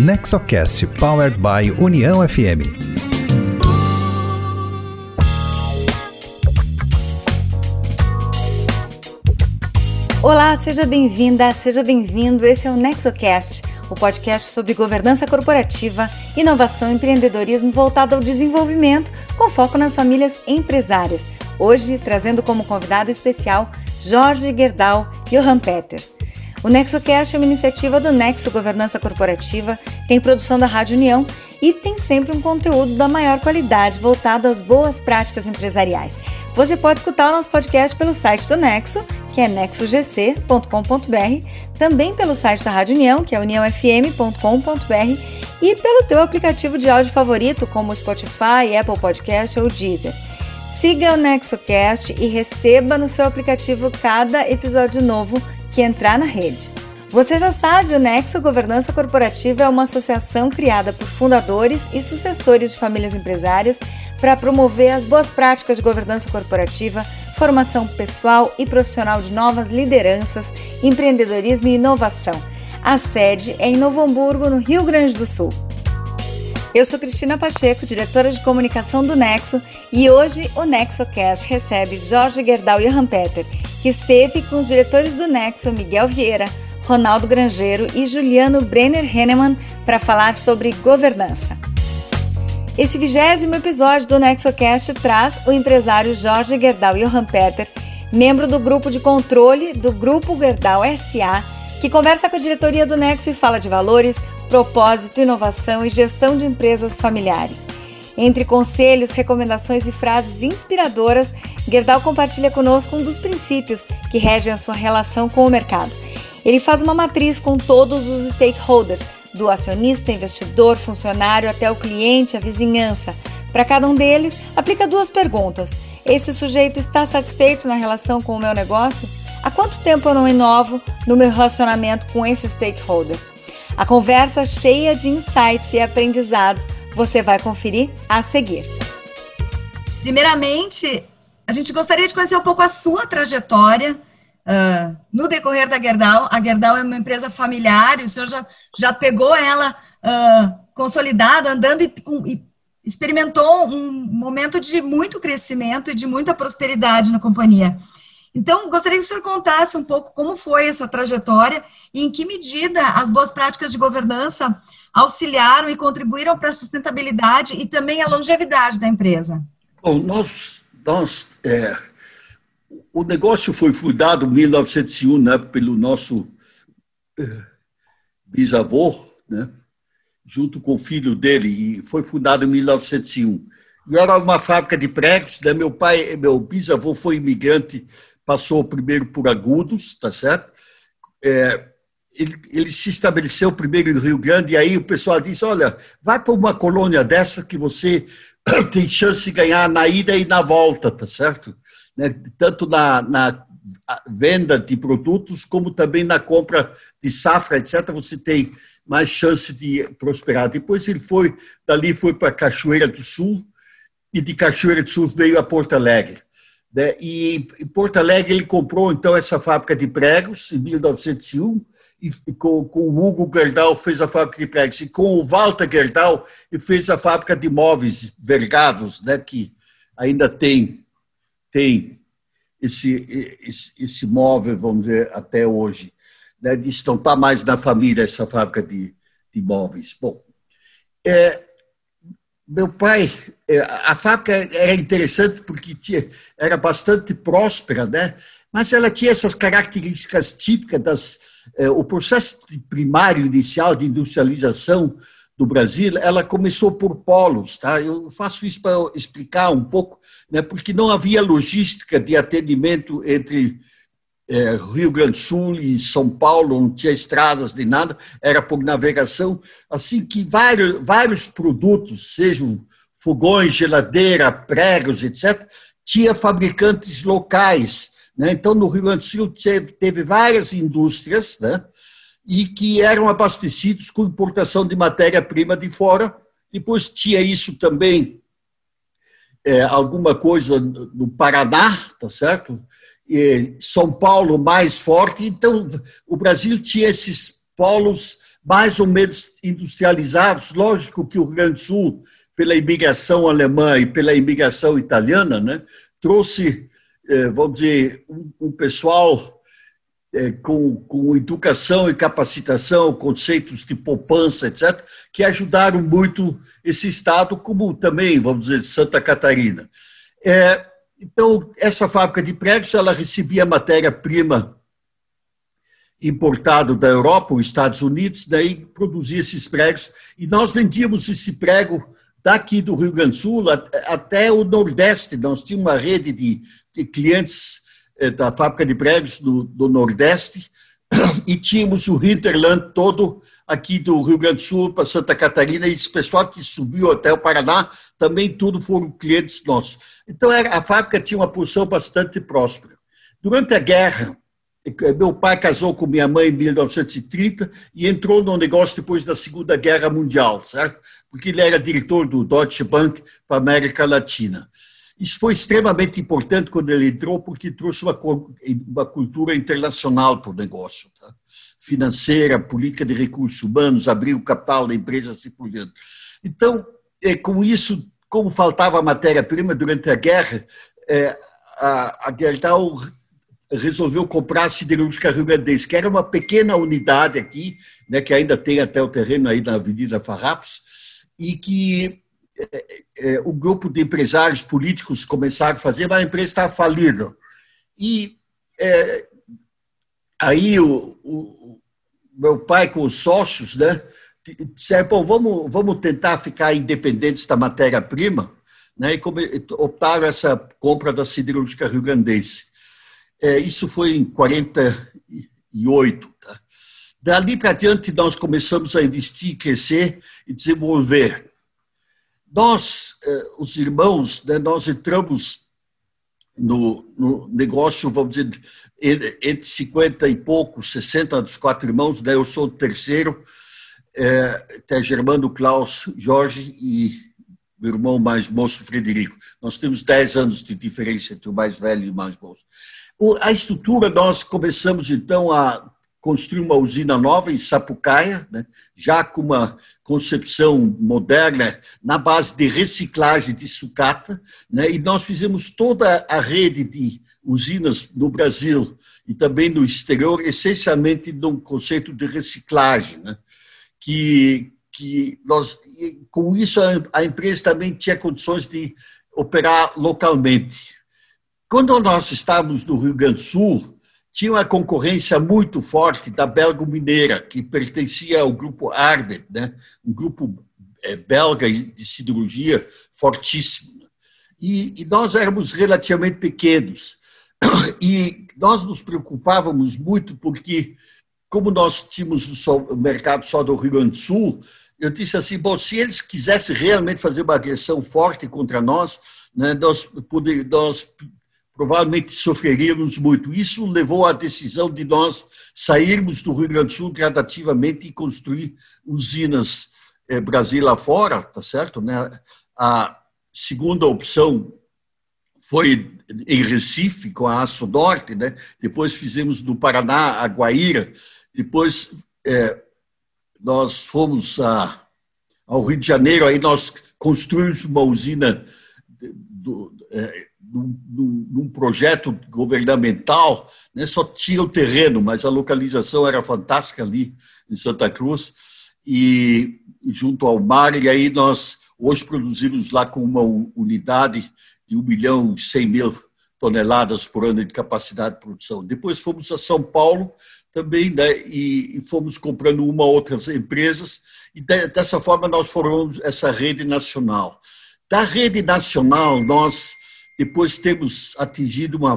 Nexocast Powered by União FM. Olá, seja bem-vinda, seja bem-vindo. Esse é o Nexocast, o podcast sobre governança corporativa, inovação e empreendedorismo voltado ao desenvolvimento, com foco nas famílias empresárias. Hoje, trazendo como convidado especial Jorge Gerdau e Johan Peter. O NexoCast é uma iniciativa do Nexo Governança Corporativa, tem produção da Rádio União e tem sempre um conteúdo da maior qualidade voltado às boas práticas empresariais. Você pode escutar o nosso podcast pelo site do Nexo, que é nexogc.com.br, também pelo site da Rádio União, que é uniãofm.com.br, e pelo teu aplicativo de áudio favorito, como Spotify, Apple Podcast ou Deezer. Siga o NexoCast e receba no seu aplicativo cada episódio novo que entrar na rede. Você já sabe, o Nexo Governança Corporativa é uma associação criada por fundadores e sucessores de famílias empresárias para promover as boas práticas de governança corporativa, formação pessoal e profissional de novas lideranças, empreendedorismo e inovação. A sede é em Novo Hamburgo, no Rio Grande do Sul. Eu sou Cristina Pacheco, diretora de comunicação do Nexo, e hoje o NexoCast recebe Jorge Gerdau e Johan Peter, que esteve com os diretores do Nexo, Miguel Vieira, Ronaldo Grangeiro e Juliano Brenner Henneman para falar sobre governança. Esse vigésimo episódio do NexoCast traz o empresário Jorge Gerdau e Johan Peter, membro do grupo de controle do Grupo Gerdau SA, que conversa com a diretoria do Nexo e fala de valores, propósito, inovação e gestão de empresas familiares. Entre conselhos, recomendações e frases inspiradoras, Gerdau compartilha conosco um dos princípios que regem a sua relação com o mercado. Ele faz uma matriz com todos os stakeholders, do acionista, investidor, funcionário até o cliente, a vizinhança. Para cada um deles, aplica duas perguntas. Esse sujeito está satisfeito na relação com o meu negócio? Há quanto tempo eu não inovo no meu relacionamento com esse stakeholder? A conversa cheia de insights e aprendizados você vai conferir a seguir. Primeiramente, a gente gostaria de conhecer um pouco a sua trajetória uh, no decorrer da Gerdau. A Gerdau é uma empresa familiar e o senhor já, já pegou ela uh, consolidada, andando e, e experimentou um momento de muito crescimento e de muita prosperidade na companhia. Então, gostaria que o senhor contasse um pouco como foi essa trajetória e em que medida as boas práticas de governança auxiliaram e contribuíram para a sustentabilidade e também a longevidade da empresa. Bom, nós, nós é, o negócio foi fundado em 1901 né, pelo nosso é, bisavô, né, junto com o filho dele, e foi fundado em 1901. E era uma fábrica de pregos, né, meu pai, meu bisavô foi imigrante passou primeiro por Agudos, tá certo? É, ele, ele, se estabeleceu primeiro no Rio Grande, e aí o pessoal disse: olha, vai para uma colônia dessa que você tem chance de ganhar na ida e na volta, tá certo? Né? Tanto na, na venda de produtos, como também na compra de safra, etc., você tem mais chance de prosperar. Depois ele foi, dali foi para Cachoeira do Sul, e de Cachoeira do Sul veio a Porto Alegre. Né? E em Porto Alegre ele comprou então essa fábrica de pregos em 1901 e com, com o Hugo Gerdau fez a fábrica de pregos e com o Walter Gerdau ele fez a fábrica de móveis vergados, né? Que ainda tem tem esse esse, esse móvel vamos dizer até hoje. Né? Isso está mais na família essa fábrica de, de móveis. Bom, é, meu pai, é, a fábrica era interessante porque tinha, era bastante próspera, né? mas ela tinha essas características típicas das é, o processo primário inicial de industrialização do Brasil, ela começou por polos, tá? Eu faço isso para explicar um pouco, né? Porque não havia logística de atendimento entre é, Rio Grande do Sul e São Paulo, não tinha estradas nem nada, era por navegação, assim que vários, vários produtos, sejam fogões, geladeira, pregos, etc., tinha fabricantes locais. Né? Então, no Rio Grande do Sul teve, teve várias indústrias né? e que eram abastecidos com importação de matéria-prima de fora. Depois tinha isso também, é, alguma coisa no Paraná, tá certo? São Paulo mais forte, então o Brasil tinha esses polos mais ou menos industrializados. Lógico que o Rio Grande do Sul, pela imigração alemã e pela imigração italiana, né, trouxe, eh, vamos dizer, um, pessoal é, com, com educação e capacitação, conceitos de poupança, etc., que ajudaram muito esse Estado, como também, vamos dizer, Santa Catarina. É, então, essa fábrica de pregos, ela recebia matéria-prima importado da Europa, os Estados Unidos, daí produzia esses pregos, e nós vendíamos esse prego daqui do Rio Grande do Sul até o Nordeste. Nós tínhamos uma rede de, clientes eh, da fábrica de pregos do Nordeste, e tínhamos o hinterland todo aqui do Rio Grande do Sul para Santa Catarina, e esse pessoal que subiu até o Paraná, também tudo foram clientes nossos. Então, a fábrica tinha uma posição bastante próspera. Durante a guerra, eh, meu pai casou com minha mãe em 1930 e entrou no negócio depois da Segunda Guerra Mundial, certo? Porque ele era diretor do Deutsche Bank para a América Latina. Isso foi extremamente importante quando ele entrou, porque trouxe uma, uma cultura internacional para o negócio, tá? financeira, política de recursos humanos, abrir o capital da empresa, assim por diante. Então, é, com isso, como faltava matéria-prima durante a guerra, é, a, a Gerdau resolveu comprar a siderúrgica Rio Grandense, que era uma pequena unidade aqui, né, que ainda tem até o terreno aí na Avenida Farrapos, e que é, é, o grupo de empresários políticos começaram a fazer, mas a empresa estava falida. E é, aí o, o, meu pai com os sócios, né, disseram, Pô, vamos, vamos tentar ficar independentes da matéria-prima, né, e optaram essa compra da siderúrgica Rio Grandense. É, isso foi em 48. Tá? Dali para diante, nós começamos a investir, crescer e desenvolver nós, eh, os irmãos, né, nós entramos no, no, negócio, vamos dizer, entre 50 e poucos, 60 dos quatro irmãos, né, eu sou o terceiro, é, tem Germano, Klaus, Jorge e meu irmão mais moço, Frederico. Nós temos 10 anos de diferença entre o mais velho e o mais moço. O, a estrutura, nós começamos então a construir uma usina nova em Sapucaia, né, já com uma concepção moderna na base de reciclagem de sucata, né, e nós fizemos toda a rede de usinas no Brasil e também no exterior, essencialmente num conceito de reciclagem, né, que, que nós, com isso a, empresa também tinha condições de operar localmente. Quando nós estávamos no Rio Grande do Sul, tinha uma concorrência muito forte da Belga Mineira, que pertencia ao grupo Arbet, né? um grupo eh, belga de siderurgia fortíssimo. E, e nós éramos relativamente pequenos. E nós nos preocupávamos muito porque, como nós tínhamos o mercado só do Rio Grande do Sul, eu disse assim, bom, se eles quisessem realmente fazer uma agressão forte contra nós, né, nós, poder, nós provavelmente sofreríamos muito. Isso levou à decisão de nós sairmos do Rio Grande do Sul gradativamente e construir usinas eh, Brasil lá fora, tá certo? Né? A segunda opção foi em Recife, com a Aço Norte, né? depois fizemos no Paraná, a Guaíra, depois eh, nós fomos a, ao Rio de Janeiro, aí nós construímos uma usina do, eh, num, projeto governamental, né, só tinha o terreno, mas a localização era fantástica ali em Santa Cruz, e, junto ao mar, e aí nós hoje produzimos lá com uma unidade de 1 milhão e 100 mil toneladas por ano de capacidade de produção. Depois fomos a São Paulo também, né, e, fomos comprando uma ou outras empresas, e de, dessa forma nós formamos essa rede nacional. Da rede nacional, nós depois temos atingido uma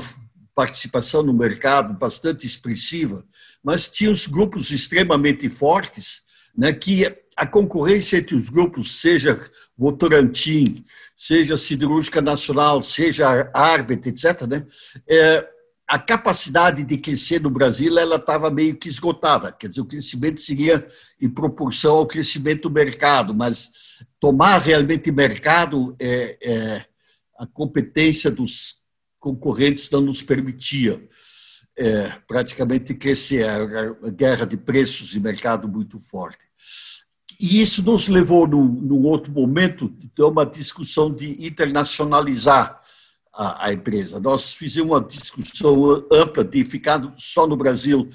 participação no mercado bastante expressiva, mas tinha os grupos extremamente fortes, né, que a concorrência entre os grupos, seja Votorantim, seja Siderúrgica Nacional, seja Arbet, etc., né, é, a capacidade de crescer no Brasil ela estava meio que esgotada. Quer dizer, o crescimento seria em proporção ao crescimento do mercado, mas tomar realmente mercado é, é a competência dos concorrentes não nos permitia. é, praticamente crescer, a, guerra de preços e mercado muito forte. E isso nos levou, num, num outro momento, a uma discussão de internacionalizar a, a, empresa. Nós fizemos uma discussão ampla de ficar só no Brasil,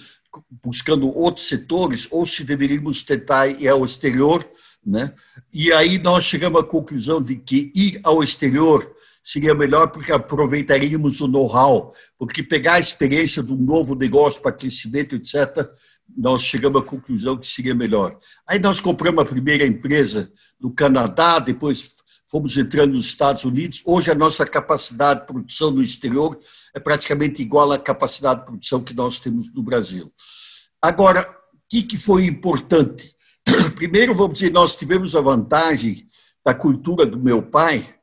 buscando outros setores, ou se deveríamos tentar ir ao exterior. Né? E aí nós chegamos à conclusão de que ir ao exterior seria melhor porque aproveitaríamos o know-how, porque pegar a experiência de um novo negócio para crescimento, etc., nós chegamos à conclusão que seria melhor. Aí nós compramos a primeira empresa no Canadá, depois fomos entrando nos Estados Unidos. Hoje a nossa capacidade de produção no exterior é praticamente igual à capacidade de produção que nós temos no Brasil. Agora, o que, que foi importante? Primeiro, vamos dizer, nós tivemos a vantagem da cultura do meu pai,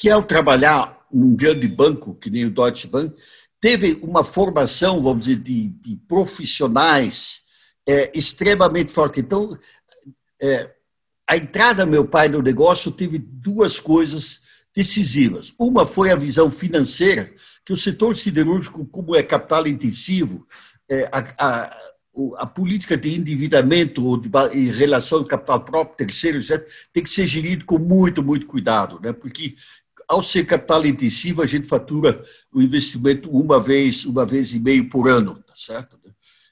que ao trabalhar num grande banco, que nem o Deutsche Bank, teve uma formação, vamos dizer, de, de profissionais é, extremamente forte. Então, é, a entrada do meu pai no negócio teve duas coisas decisivas. Uma foi a visão financeira, que o setor siderúrgico, como é capital intensivo, é, a, a, a, política de endividamento ou de, em relação ao capital próprio, terceiro, etc., tem que ser gerido com muito, muito cuidado, né? porque ao ser capital intensivo, a gente fatura o investimento uma vez, uma vez e meio por ano, tá certo?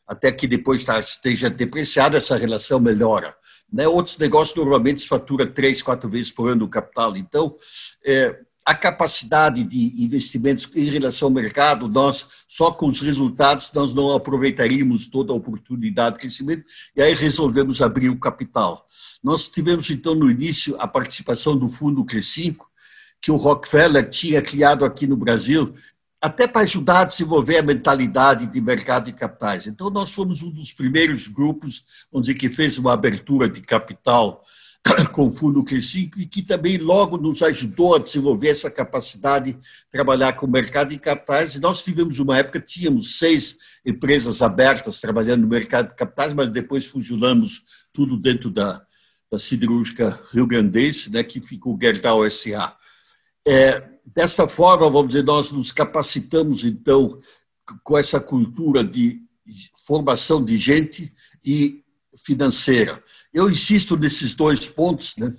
Até que depois tá, esteja depreciada, essa relação melhora. Né? Outros negócios normalmente se fatura três, quatro vezes por ano o capital. Então, é, a capacidade de investimentos em relação ao mercado, nós, só com os resultados, nós não aproveitaríamos toda a oportunidade de crescimento, e aí resolvemos abrir o capital. Nós tivemos, então, no início, a participação do Fundo Crescinco, que o Rockefeller tinha criado aqui no Brasil, até para ajudar a desenvolver a mentalidade de mercado de capitais. Então, nós fomos um dos primeiros grupos, vamos dizer, que fez uma abertura de capital com o Fundo Crescico e que também logo nos ajudou a desenvolver essa capacidade de trabalhar com o mercado de capitais. E nós tivemos uma época, tínhamos seis empresas abertas trabalhando no mercado de capitais, mas depois fusionamos tudo dentro da, da siderúrgica Rio Grandense, né, que ficou Gerdau S.A. É, dessa forma, vamos dizer, nós nos capacitamos, então, com essa cultura de formação de gente e financeira. Eu insisto nesses dois pontos, né,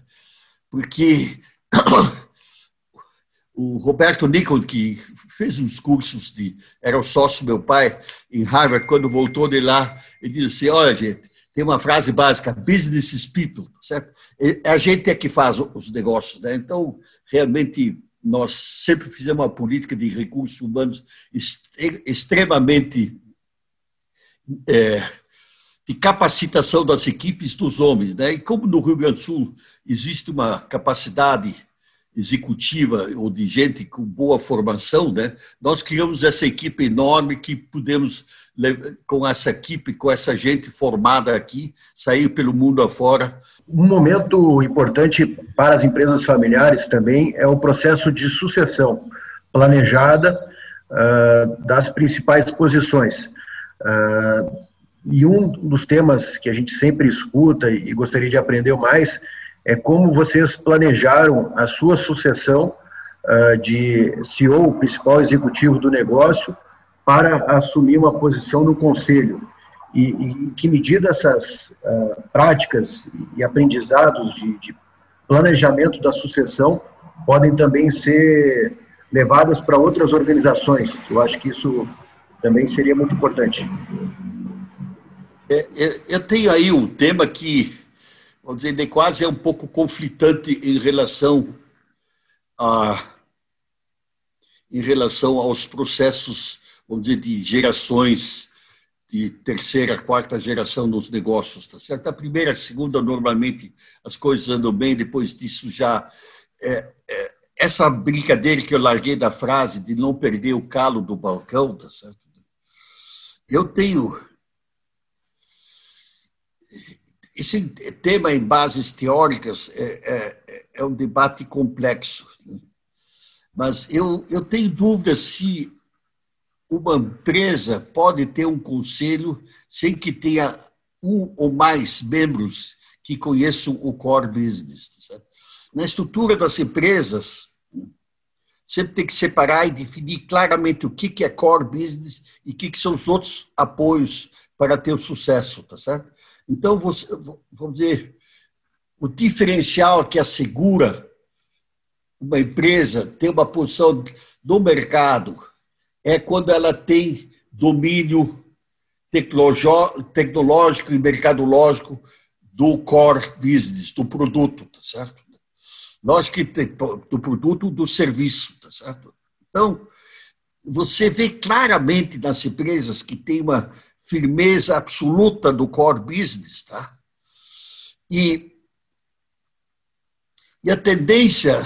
porque o Roberto Nicol, que fez uns cursos de. era o sócio do meu pai em Harvard, quando voltou de lá, ele disse assim: olha, gente, tem uma frase básica: business is people, certo? A gente é que faz os negócios, né? Então, realmente, nós sempre fizemos uma política de recursos humanos extremamente é, de capacitação das equipes dos homens, né? E como no Rio Grande do Sul existe uma capacidade executiva ou de gente com boa formação, né? Nós criamos essa equipe enorme que pudemos com essa equipe, com essa gente formada aqui, sair pelo mundo afora. Um momento importante para as empresas familiares também é o processo de sucessão planejada uh, das principais posições. Uh, e um dos temas que a gente sempre escuta e gostaria de aprender mais é como vocês planejaram a sua sucessão uh, de CEO, principal executivo do negócio, para assumir uma posição no conselho. E, e que medida essas uh, práticas e aprendizados de, de planejamento da sucessão podem também ser levadas para outras organizações. Eu acho que isso também seria muito importante. É, é, eu tenho aí um tema que vamos dizer, quase é um pouco conflitante em relação a em relação aos processos, vamos dizer, de gerações de terceira, quarta geração nos negócios, tá certo? A primeira, a segunda, normalmente as coisas andam bem, depois disso já é, é, essa brincadeira que eu larguei da frase de não perder o calo do balcão, tá certo? Eu tenho esse tema em bases teóricas é, é, é um debate complexo. Né? Mas eu, eu tenho dúvida se uma empresa pode ter um conselho sem que tenha um ou mais membros que conheçam o core business. Tá Na estrutura das empresas, sempre tem que separar e definir claramente o que é core business e o que são os outros apoios para ter o sucesso, tá certo? Então, vamos dizer, o diferencial que assegura uma empresa ter uma posição no mercado é quando ela tem domínio tecnológico e mercadológico do core business, do produto, tá certo? Lógico que do produto, do serviço, tá certo? Então, você vê claramente nas empresas que tem uma firmeza absoluta do core business, tá? E, e a tendência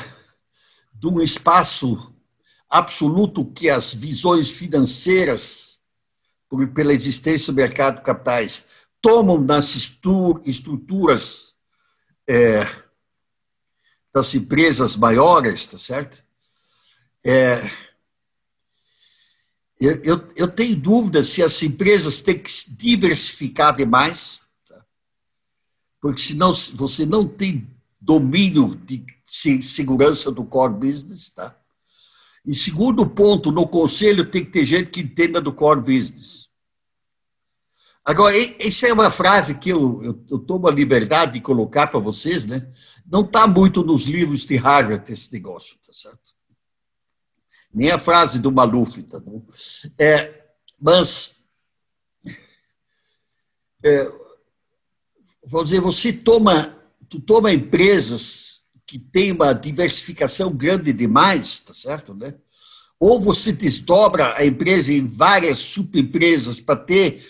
de um espaço absoluto que as visões financeiras, pela existência do mercado de capitais, tomam nas estruturas é, das empresas maiores, tá certo? É, eu, eu, eu, tenho dúvidas se as empresas têm que se diversificar demais, tá? porque senão você não tem domínio de segurança do core business, tá? E segundo ponto, no conselho tem que ter gente que entenda do core business. Agora, essa é uma frase que eu, eu, eu tomo a liberdade de colocar para vocês, né? Não está muito nos livros de Harvard esse negócio, tá certo? Nem a frase do Maluf, tá bom? É, mas, é, vou dizer, você toma, tu toma empresas que tem uma diversificação grande demais, tá certo, né? Ou você desdobra a empresa em várias subempresas para ter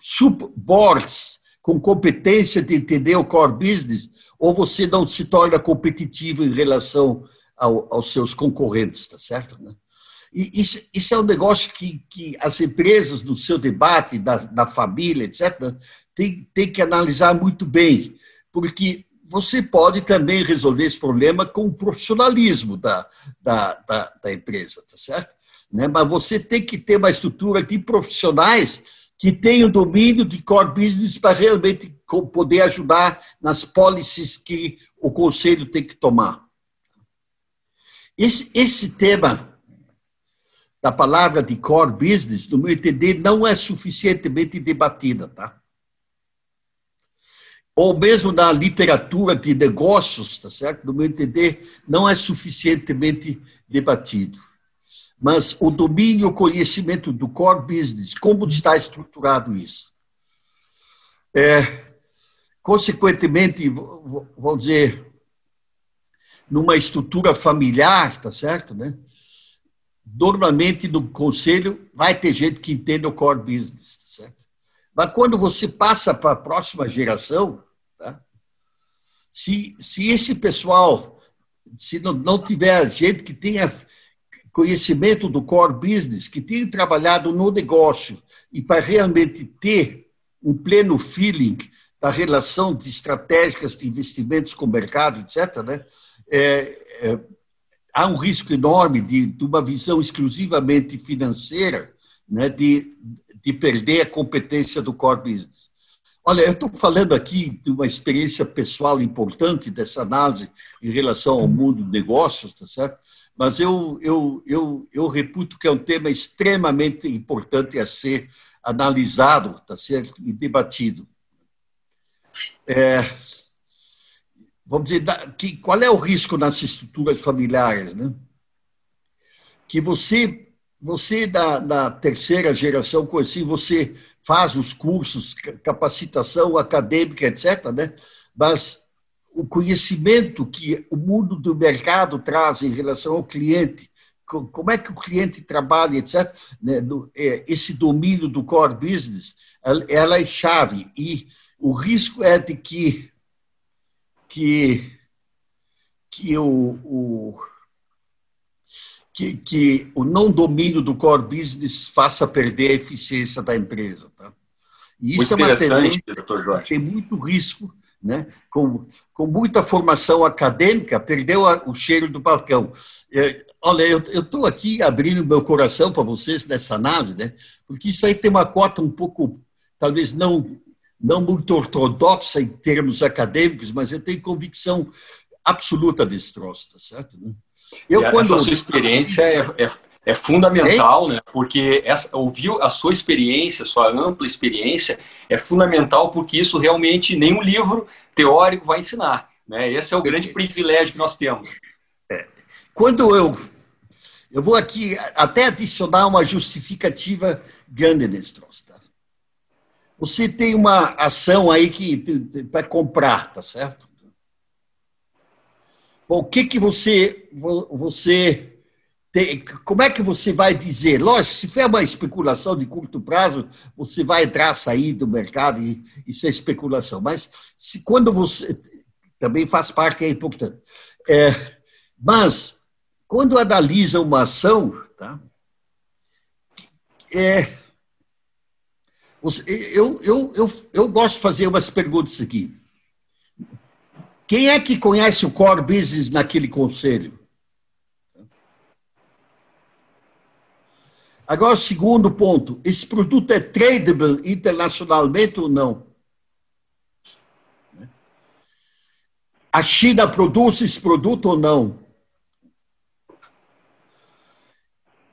subboards com competência de entender o core business, ou você não se torna competitivo em relação ao, aos seus concorrentes, tá certo? Né? E isso, isso, é um negócio que, que as empresas, no seu debate da, da família, etc., tem, tem que analisar muito bem, porque você pode também resolver esse problema com o profissionalismo da, da, da, da empresa, tá certo? Né? Mas você tem que ter uma estrutura de profissionais que tenham domínio de core business para realmente poder ajudar nas policies que o conselho tem que tomar. Esse, esse tema da palavra de core business, no meu entender, não é suficientemente debatida, tá? Ou mesmo na literatura de negócios, tá certo? No meu entender, não é suficientemente debatido. Mas o domínio, o conhecimento do core business, como está estruturado isso? É, consequentemente, vou dizer, numa estrutura familiar, tá certo, né? Normalmente no conselho vai ter gente que entende o core business, tá certo? Mas quando você passa para a próxima geração, se, se esse pessoal, se não, não tiver gente que tenha conhecimento do core business, que tenha trabalhado no negócio e para realmente ter um pleno feeling da relação de estratégicas de investimentos com o mercado, etc., né? É, é, há um risco enorme de, de, uma visão exclusivamente financeira, né, de, de perder a competência do core business. Olha, eu estou falando aqui de uma experiência pessoal importante dessa análise em relação ao mundo de negócios, tá certo? Mas eu, eu, eu, eu reputo que é um tema extremamente importante a ser analisado, tá certo? E debatido. É, vamos dizer, que, qual é o risco nas estruturas familiares, né? Que você você, da, da terceira geração, assim, você faz os cursos, capacitação acadêmica, etc., né? mas o conhecimento que o mundo do mercado traz em relação ao cliente, como é que o cliente trabalha, etc., né? É, esse domínio do core business, ela é chave. E o risco é de que, que, que o, o que, que o não domínio do core business faça perder a eficiência da empresa. Tá? E isso muito é uma tendência que tem muito risco, né? com, com muita formação acadêmica, perdeu a, o cheiro do balcão. É, olha, eu estou aqui abrindo meu coração para vocês nessa análise, né? porque isso aí tem uma cota um pouco, talvez não, não muito ortodoxa em termos acadêmicos, mas eu tenho convicção absoluta desse troço, tá certo? Eu, quando... Essa sua experiência é, é, é fundamental, né? Porque essa, ouvir a sua experiência, a sua ampla experiência, é fundamental porque isso realmente nenhum livro teórico vai ensinar. Né? Esse é o grande privilégio que nós temos. É. Quando eu. Eu vou aqui até adicionar uma justificativa grande nesse troço. Tá? Você tem uma ação aí que para comprar, tá certo? O que que você você tem, como é que você vai dizer? Lógico, se for uma especulação de curto prazo, você vai entrar, sair do mercado e isso é especulação. Mas se quando você também faz parte é importante. É, mas quando analisa uma ação, tá? É, eu, eu, eu, eu gosto de fazer umas perguntas aqui. Quem é que conhece o core business naquele conselho? Agora, segundo ponto: esse produto é tradable internacionalmente ou não? A China produz esse produto ou não?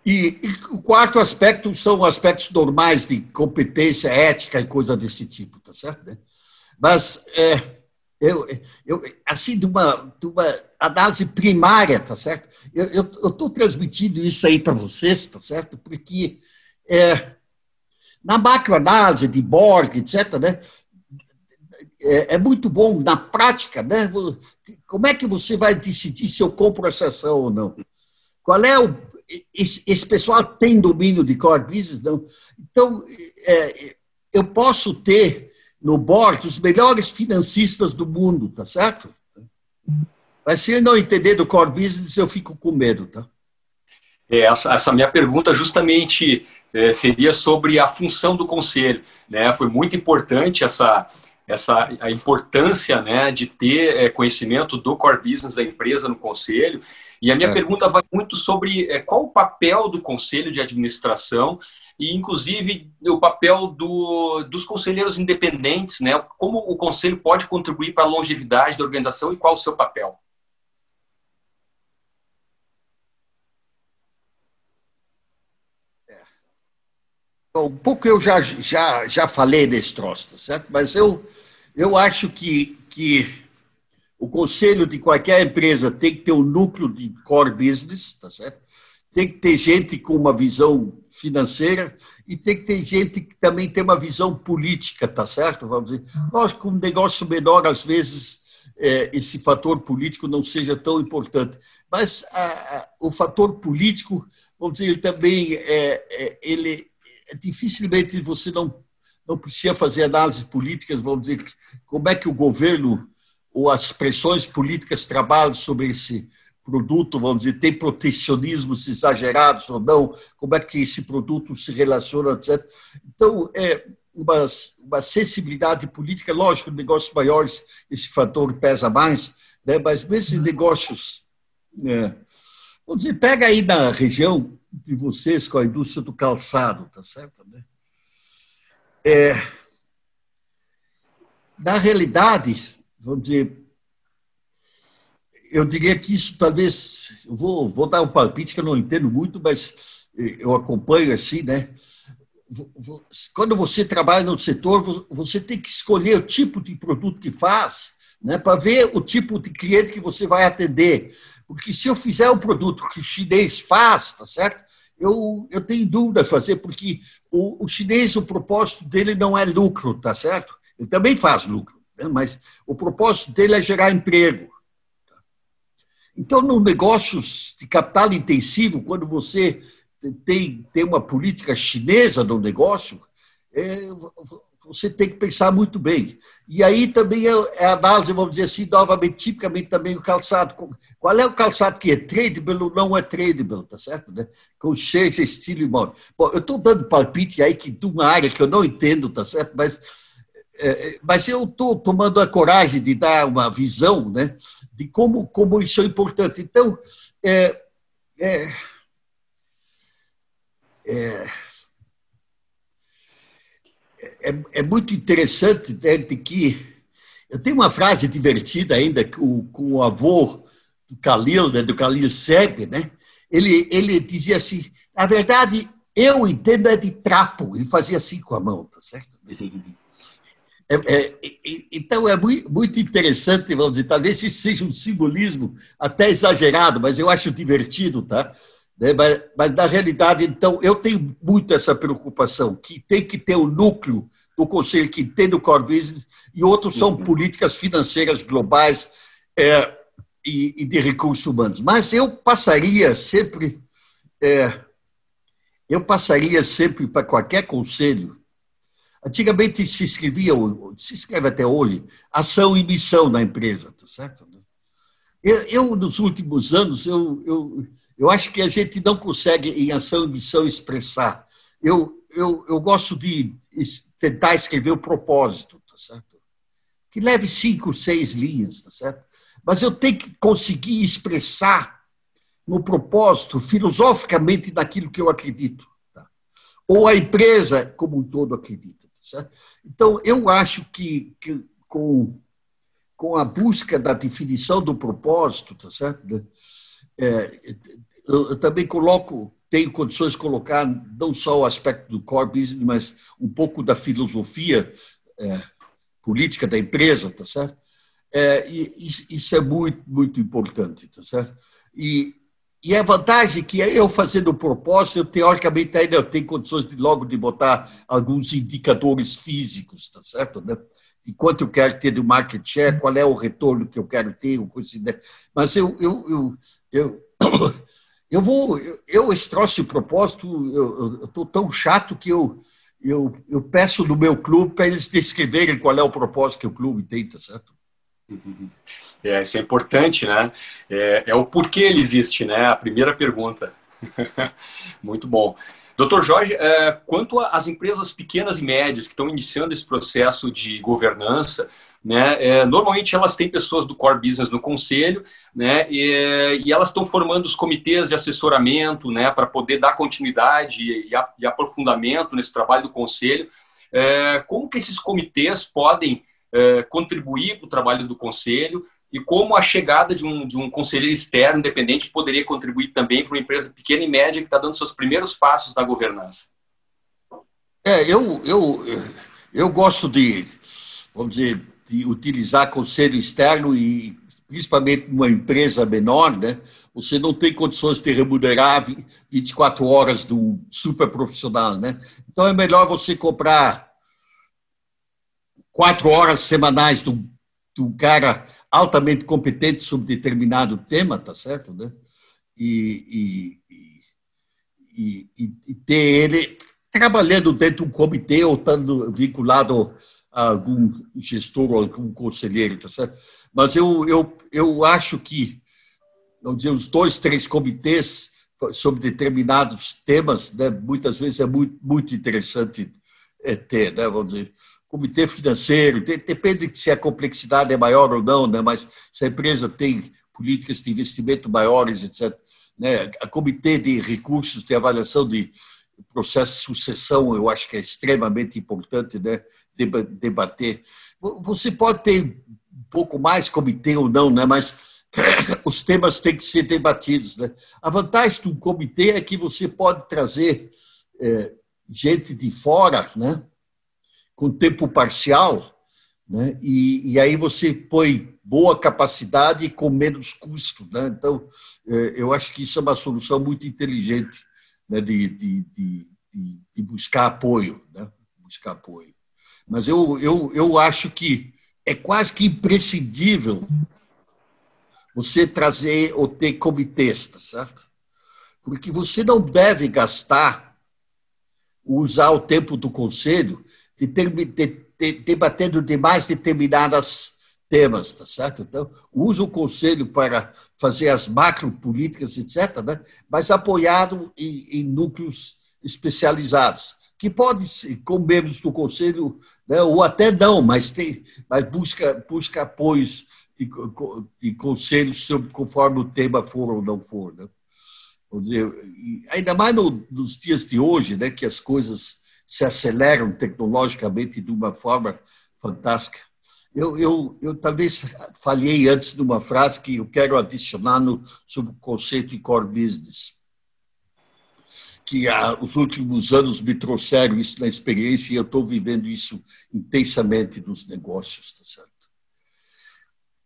E, e, o quarto aspecto são aspectos normais de competência, ética e coisa desse tipo, tá certo? Né? Mas é, eu, eu, assim, de uma, de uma análise primária, tá certo? Eu estou transmitindo isso aí para vocês, tá certo? Porque é, na macroanálise de Borg, etc., né, é, é, muito bom na prática, né? Como é que você vai decidir se eu compro essa ação ou não? Qual é o esse, esse pessoal tem domínio de core business, não? Então, é, eu posso ter no board os melhores financistas do mundo, tá certo? Mas se ele não entender do core business, eu fico com medo, tá? É, essa, essa minha pergunta justamente é, seria sobre a função do conselho. Né? Foi muito importante essa, essa a importância né, de ter é, conhecimento do core business da empresa no conselho e a minha é. pergunta vai muito sobre é, qual o papel do conselho de administração e, inclusive, o papel do, dos conselheiros independentes, né? Como o conselho pode contribuir para a longevidade da organização e qual o seu papel? É. Um pouco eu já, já, já falei desse troço, tá certo? Mas eu, eu acho que, que o conselho de qualquer empresa tem que ter um núcleo de core business, tá certo? Tem que ter gente com uma visão financeira e tem que ter gente que também tem uma visão política, tá certo? Vamos dizer, lógico que um negócio menor, às vezes, é, esse fator político não seja tão importante. Mas a, a, o fator político, vamos dizer, também é, é, ele é, dificilmente você não não precisa fazer análises políticas, vamos dizer, como é que o governo ou as pressões políticas trabalham sobre esse produto, vamos dizer, tem protecionismos exagerados ou não, como é que esse produto se relaciona, etc. Então, é uma, uma sensibilidade política, lógico, negócios maiores, esse fator pesa mais, né? mas mesmo em negócios, né? vamos dizer, pega aí na região de vocês com a indústria do calçado, tá certo? Né? É, na realidade, vamos dizer, eu diria que isso talvez, vou, vou dar um palpite que eu não entendo muito, mas eh, eu acompanho assim, né? Quando você trabalha no setor, você tem que escolher o tipo de produto que faz, né, para ver o tipo de cliente que você vai atender. Porque se eu fizer um produto que o chinês faz, tá certo? Eu, eu tenho dúvida de fazer, porque o, o chinês, o propósito dele não é lucro, tá certo? Ele também faz lucro né? mas o propósito dele é gerar emprego. Então, no negócios de capital intensivo, quando você tem, tem uma política chinesa no negócio, é, você tem que pensar muito bem. E aí também é, é a análise, vamos dizer assim, novamente, tipicamente também o calçado. Qual é o calçado que é tradable ou não é tradable, tá certo? Né? Com seja estilo e modo. Bom, eu estou dando palpite aí que, de uma área que eu não entendo, tá certo? Mas mas eu estou tomando a coragem de dar uma visão né, de como, como isso é importante. Então, é, é, é, é, é muito interessante né, de que eu tenho uma frase divertida ainda com, com o avô do Khalil, né, do Khalil Seb, né, ele, ele dizia assim, na verdade, eu entendo é de trapo. Ele fazia assim com a mão, tá certo? É, é, então é muito, muito interessante, vamos dizer, talvez esse seja um simbolismo até exagerado, mas eu acho divertido, tá? Né, mas, mas, na realidade, então, eu tenho muito essa preocupação, que tem que ter o um núcleo do Conselho que tem do core business e outros são uhum. políticas financeiras globais é, e, e, de recursos humanos. Mas eu passaria sempre, é, eu passaria sempre para qualquer conselho. Antigamente se escrevia, se escreve até hoje, ação e missão na empresa, tá certo? Eu, eu nos últimos anos, eu, eu, eu acho que a gente não consegue, em ação e missão, expressar. Eu, eu, eu gosto de tentar escrever o propósito, tá certo? Que leve cinco, seis linhas, tá certo? Mas eu tenho que conseguir expressar no propósito, filosoficamente, daquilo que eu acredito. Tá? Ou a empresa como um todo acredita. Então, eu acho que, que com, com a busca da definição do propósito, tá certo? É, eu, eu também coloco tenho condições de colocar não só o aspecto do core business, mas um pouco da filosofia é, política da empresa, tá certo? É, isso é muito, muito importante, tá certo? E, e a vantagem é que eu fazendo o propósito, eu, teoricamente ainda tenho condições de logo de botar alguns indicadores físicos, tá certo? Né? E quanto eu quero ter do market share, qual é o retorno que eu quero ter, assim, né? Mas eu, eu, eu, eu eu vou, eu, eu esse troço de propósito, eu estou tão chato que eu, eu, eu peço no meu clube para eles descreverem qual é o propósito que o clube tem, tá certo? É, isso é importante, né? É, é o porquê ele existe, né? A primeira pergunta. Muito bom. Doutor Jorge, é, quanto às empresas pequenas e médias que estão iniciando esse processo de governança, né? É, normalmente elas têm pessoas do core business no conselho, né? E, e elas estão formando os comitês de assessoramento, né? Para poder dar continuidade e, a, e, aprofundamento nesse trabalho do conselho. É, como que esses comitês podem é, contribuir para o trabalho do conselho e como a chegada de um, de um conselheiro externo independente poderia contribuir também para uma empresa pequena e média que está dando seus primeiros passos na governança? É, eu, eu, eu gosto de, vamos dizer, de utilizar conselho externo e principalmente numa empresa menor, né? Você não tem condições de remunerar 24 horas do super profissional, né? Então é melhor você comprar quatro horas semanais do, do cara altamente competente sobre determinado tema, tá certo, né? E, e, e, e ter ele trabalhando dentro de um comitê ou estando vinculado algum gestor ou algum conselheiro, tá certo? Mas eu, eu, eu acho que, vamos dizer, os dois, três comitês sobre determinados temas, né, muitas vezes é muito, muito interessante é, ter, né, vamos dizer, comitê financeiro, depende de se a complexidade é maior ou não, né, mas se a empresa tem políticas de investimento maiores, etc., né, a comitê de recursos de avaliação de processo de sucessão, eu acho que é extremamente importante, né, debater. Você pode ter um pouco mais comitê ou não, né? mas os temas têm que ser debatidos. Né? A vantagem do comitê é que você pode trazer é, gente de fora, né? Com tempo parcial, né? E, e, aí você põe boa capacidade com menos custo. Né? Então, é, eu acho que isso é uma solução muito inteligente né? de, de, de, de buscar apoio. Né? Buscar apoio. Mas eu, eu, eu acho que é quase que imprescindível você trazer ou ter comitês, tá certo? Porque você não deve gastar, usar o tempo do conselho de de, de, debatendo demais determinadas temas, tá certo? Então, usa o conselho para fazer as macro políticas, etc., né? mas apoiado em, em núcleos especializados que pode, com membros do conselho, né, ou até não, mas, tem, mas busca, busca apoios e, e conselhos conforme o tema for ou não for. Né? Dizer, ainda mais no, nos dias de hoje, né, que as coisas se aceleram tecnologicamente de uma forma fantástica. Eu, eu, eu talvez falhei antes de uma frase que eu quero adicionar no, sobre o conceito de core business. Que ah, os últimos anos me trouxeram isso na experiência e eu estou vivendo isso intensamente nos negócios, tá certo?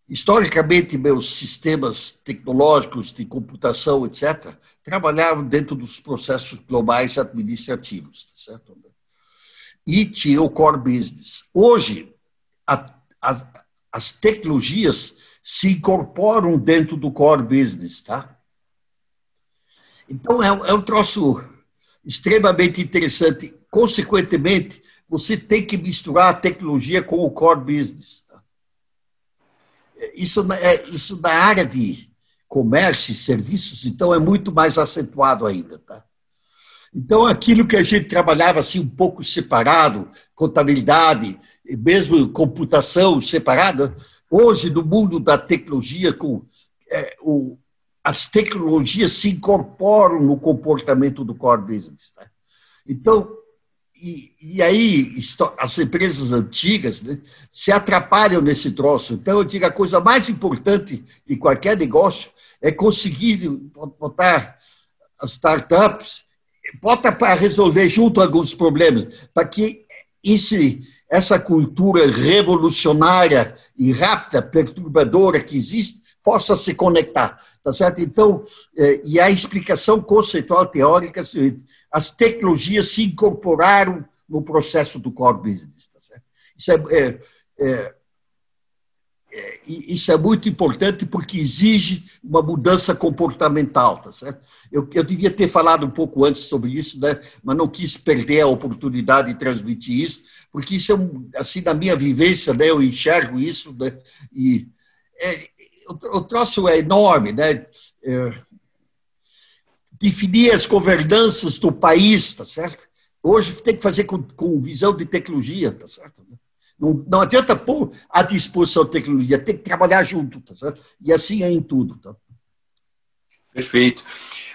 Historicamente, meus sistemas tecnológicos de computação, etc., trabalhavam dentro dos processos globais administrativos, tá certo? E tinha o core business. Hoje, a as, as tecnologias se incorporam dentro do core business, tá? Então, é, é um troço extremamente interessante. Consequentemente, você tem que misturar a tecnologia com o core business. Tá? Isso, é, isso na área de comércio e serviços, então, é muito mais acentuado ainda. Tá? Então, aquilo que a gente trabalhava assim um pouco separado, contabilidade, mesmo computação separada, hoje no mundo da tecnologia, com é, o, as tecnologias se incorporam no comportamento do core business. Né? Então, e, e, aí as empresas antigas né, se atrapalham nesse troço. Então, eu digo, a coisa mais importante em qualquer negócio é conseguir botar as startups bota para resolver junto alguns problemas, para que esse, essa cultura revolucionária e rápida, perturbadora que existe, possa se conectar, tá certo? Então, é, e a explicação conceitual teórica, as tecnologias se incorporaram no processo do core business, tá certo? Isso é, é, é é, isso é muito importante porque exige uma mudança comportamental, tá certo? Eu, eu devia ter falado um pouco antes sobre isso, né? mas não quis perder a oportunidade de transmitir isso, porque isso é, assim, na minha vivência, né? eu enxergo isso, né? e é, o, troço é enorme, né? É, definir as governanças do país, tá certo? Hoje tem que fazer com, com visão de tecnologia, tá certo? Não, não adianta pôr à disposição a tecnologia, tem que trabalhar junto, tá certo? E assim é em tudo. Tá? Perfeito.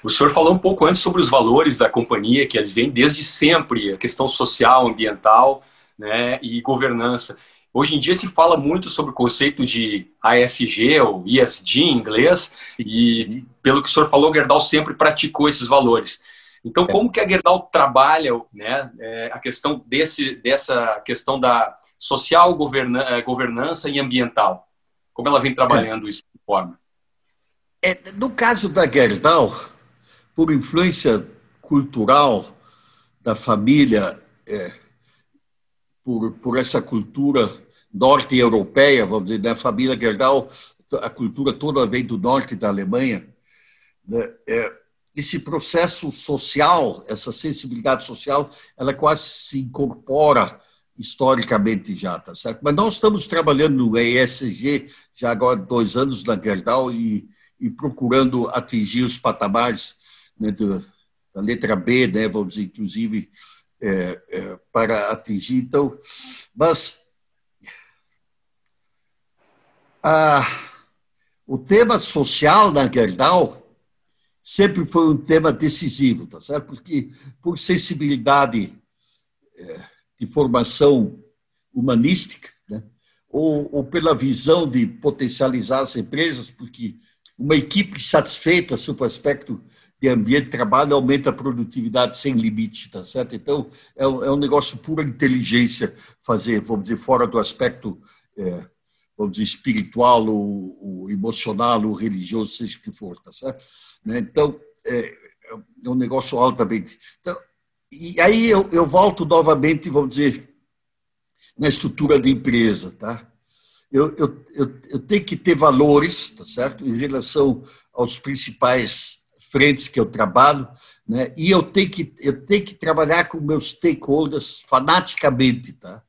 O senhor falou um pouco antes sobre os valores da companhia, que eles vêm desde sempre, a questão social, ambiental né, e governança. Hoje em dia se fala muito sobre o conceito de ASG, ou ESG em inglês, e pelo que o senhor falou, Gerdau sempre praticou esses valores. Então, como que a Gerdau trabalha né, é, a questão desse, dessa questão da social, governa, eh, governança e ambiental. Como ela vem trabalhando é. isso de forma? É, no caso da Gerdau, por influência cultural da família, é, por, por essa cultura norte-europeia, vamos dizer, da família Gerdau, a cultura toda vem do norte da Alemanha, né, é, esse processo social, essa sensibilidade social, ela quase se incorpora historicamente já, tá certo? Mas nós estamos trabalhando no ESG já agora dois anos na Gerdau e, e procurando atingir os patamares né, do, da letra B, né, vamos dizer, inclusive, é, é, para atingir. Então, mas a, o tema social na Gerdau sempre foi um tema decisivo, tá certo? Porque por sensibilidade é, de formação humanística, né? ou, ou pela visão de potencializar as empresas, porque uma equipe satisfeita sobre o aspecto de ambiente de trabalho aumenta a produtividade sem limite, tá certo? Então, é é um negócio pura inteligência fazer, vamos dizer, fora do aspecto, é, vamos dizer, espiritual, ou, emocional, ou religioso, seja o que for, tá certo? Né? Então, é, é um negócio altamente... Então, e aí eu, eu volto novamente, vamos dizer, na estrutura da empresa, tá? Eu, eu, eu, eu, tenho que ter valores, tá certo? Em relação aos principais frentes que eu trabalho, né? E eu tenho que eu tenho que trabalhar com meus stakeholders fanaticamente, tá?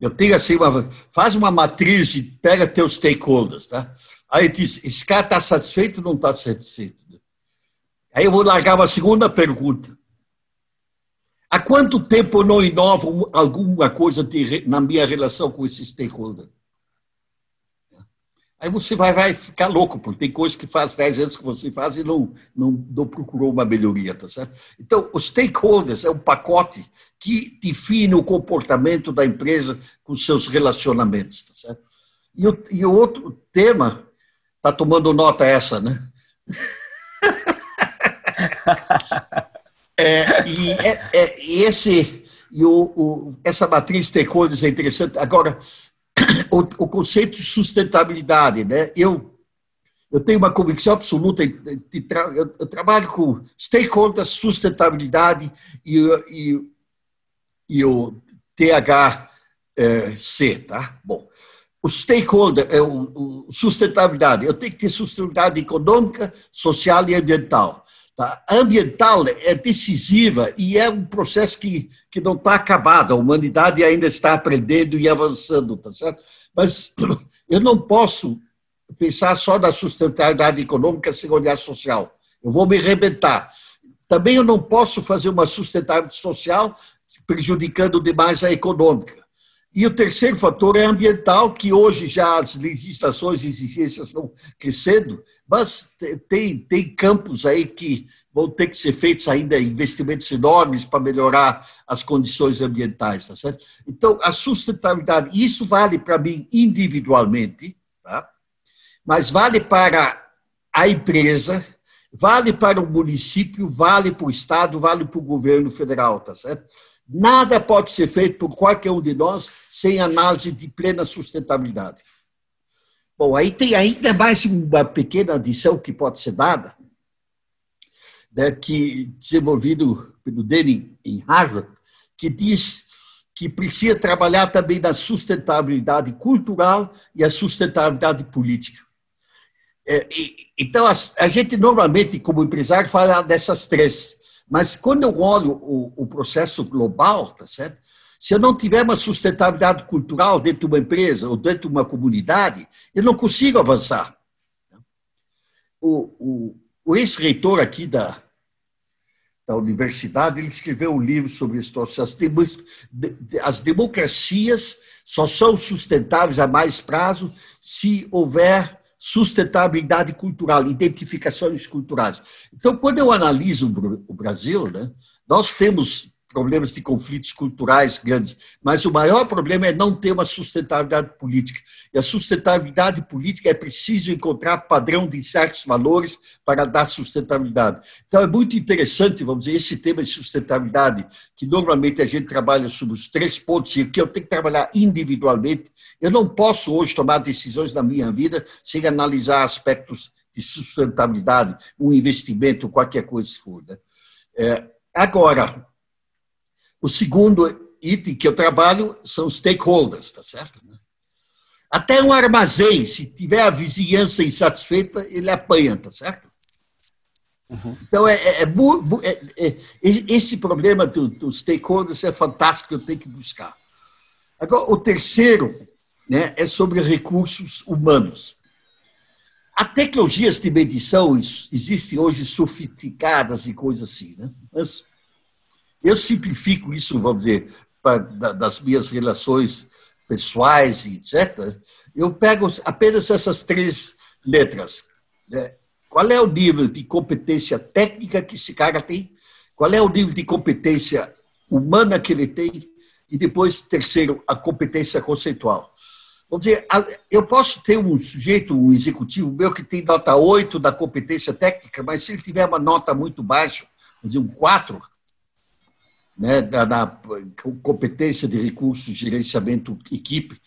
Eu tenho assim uma faz uma matriz e pega teus stakeholders, tá? Aí diz, esse cara está satisfeito ou não está satisfeito? Aí eu vou largar uma segunda pergunta. Há quanto tempo eu não inovo alguma coisa de, na minha relação com esse stakeholder? Aí você vai, vai ficar louco, porque tem coisas que faz 10 anos que você faz e não, não, não procurou uma melhoria, tá certo? Então, os stakeholders é um pacote que define o comportamento da empresa com seus relacionamentos, tá certo? E o, e o outro tema, está tomando nota essa, né? é, e é, é, esse, e o, o, essa matriz stakeholders é interessante. Agora, o, o conceito de sustentabilidade, né? Eu eu tenho uma convicção absoluta, de, eu, eu, trabalho com stakeholders, sustentabilidade e, e, e o THC, tá? Bom, o stakeholder, é o, o, sustentabilidade, eu tenho que ter sustentabilidade econômica, social e ambiental. Tá? Ambiental é decisiva e é um processo que, que não está acabado, a humanidade ainda está aprendendo e avançando, tá certo? Mas eu não posso pensar só na sustentabilidade econômica sem olhar social. Eu vou me arrebentar. Também eu não posso fazer uma sustentabilidade social prejudicando demais a econômica. E o terceiro fator é ambiental, que hoje já as legislações e exigências estão crescendo, mas tem, tem campos aí que vão ter que ser feitos ainda investimentos enormes para melhorar as condições ambientais, tá certo? Então, a sustentabilidade, isso vale para mim individualmente, tá? mas vale para a empresa, vale para o município, vale para o Estado, vale para o governo federal, tá certo? Nada pode ser feito por qualquer um de nós sem análise de plena sustentabilidade. Bom, aí tem ainda mais uma pequena adição que pode ser dada, né, que desenvolvido pelo Denning em Harvard, que diz que precisa trabalhar também na sustentabilidade cultural e a sustentabilidade política. É, e, então, a, a gente normalmente, como empresário, fala dessas três. Mas quando eu olho o, o processo global, tá certo? Se eu não tiver uma sustentabilidade cultural dentro de uma empresa ou dentro de uma comunidade, eu não consigo avançar. O, o, ex-reitor aqui da, da universidade, ele escreveu um livro sobre isso. As, as democracias só são sustentáveis a mais prazo se houver sustentabilidade cultural, identificações culturais. Então, quando eu analiso o Brasil, né, nós temos problemas de conflitos culturais grandes, mas o maior problema é não ter uma sustentabilidade política. E a sustentabilidade política é preciso encontrar padrão de certos valores para dar sustentabilidade. Então é muito interessante, vamos dizer, esse tema de sustentabilidade, que normalmente a gente trabalha sobre os três pontos e que eu tenho que trabalhar individualmente. Eu não posso hoje tomar decisões na minha vida sem analisar aspectos de sustentabilidade, um investimento, qualquer coisa se for. Né? É, agora, o segundo item que eu trabalho são stakeholders, tá certo? Até um armazém, se tiver a vizinhança insatisfeita, ele apanha, tá certo? Uhum. Então, é, é, é, é, esse problema dos do stakeholders é fantástico, eu tenho que buscar. Agora, o terceiro né, é sobre recursos humanos. Há tecnologias de medição existem hoje sofisticadas e coisas assim, né? mas eu simplifico isso, vamos dizer, pra, das minhas relações pessoais etc. Eu pego apenas essas três letras. Né? Qual é o nível de competência técnica que esse cara tem? Qual é o nível de competência humana que ele tem? E depois, terceiro, a competência conceitual. Vamos dizer, eu posso ter um sujeito, um executivo meu, que tem nota 8 da competência técnica, mas se ele tiver uma nota muito baixa, vamos dizer, um 4, né, da, da, competência de recursos, gerenciamento, equipe,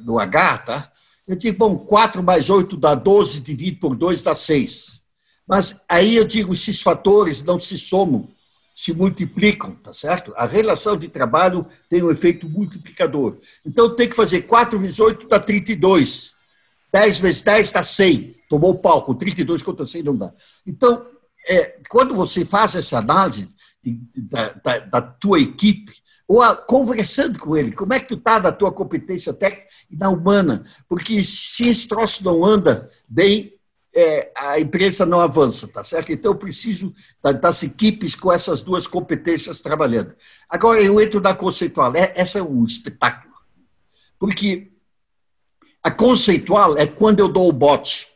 no H, tá? Eu digo, bom, 4 mais 8 dá 12, dividido por 2 dá 6. Mas aí eu digo, esses fatores não se somam, se multiplicam, tá certo? A relação de trabalho tem um efeito multiplicador. Então tem que fazer 4 vezes 8 dá 32. 10 vezes 10 dá 100. Tomou o palco, 32 contra 100 não dá. Então, é, quando você faz essa análise, da, da, da tua equipe, ou a, conversando com ele, como é que tu está da tua competência técnica e da humana, porque se esse troço não anda bem, é, a empresa não avança, tá certo? Então eu preciso das equipes com essas duas competências trabalhando. Agora eu entro na conceitual, é, essa é um espetáculo, porque A conceitual é quando eu dou o bote.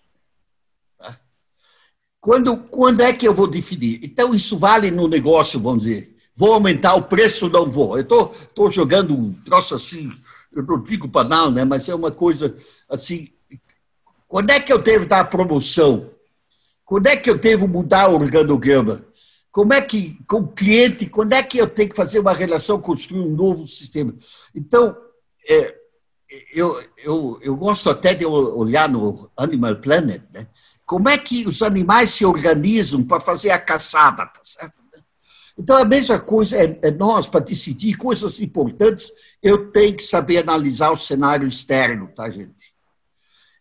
Quando, quando é que eu vou definir? Então, isso vale no negócio, vamos dizer. Vou aumentar o preço, não vou. Eu estou jogando um troço assim, eu não digo banal, né? mas é uma coisa assim. Quando é que eu devo dar promoção? Quando é que eu devo mudar o organograma? Como é que, com o cliente, quando é que eu tenho que fazer uma relação, construir um novo sistema? Então, é, eu, eu, eu gosto até de olhar no Animal Planet, né? Como é que os animais se organizam para fazer a caçada, tá certo? Então, a mesma coisa é, é nós, para decidir coisas importantes, eu tenho que saber analisar o cenário externo, tá, gente?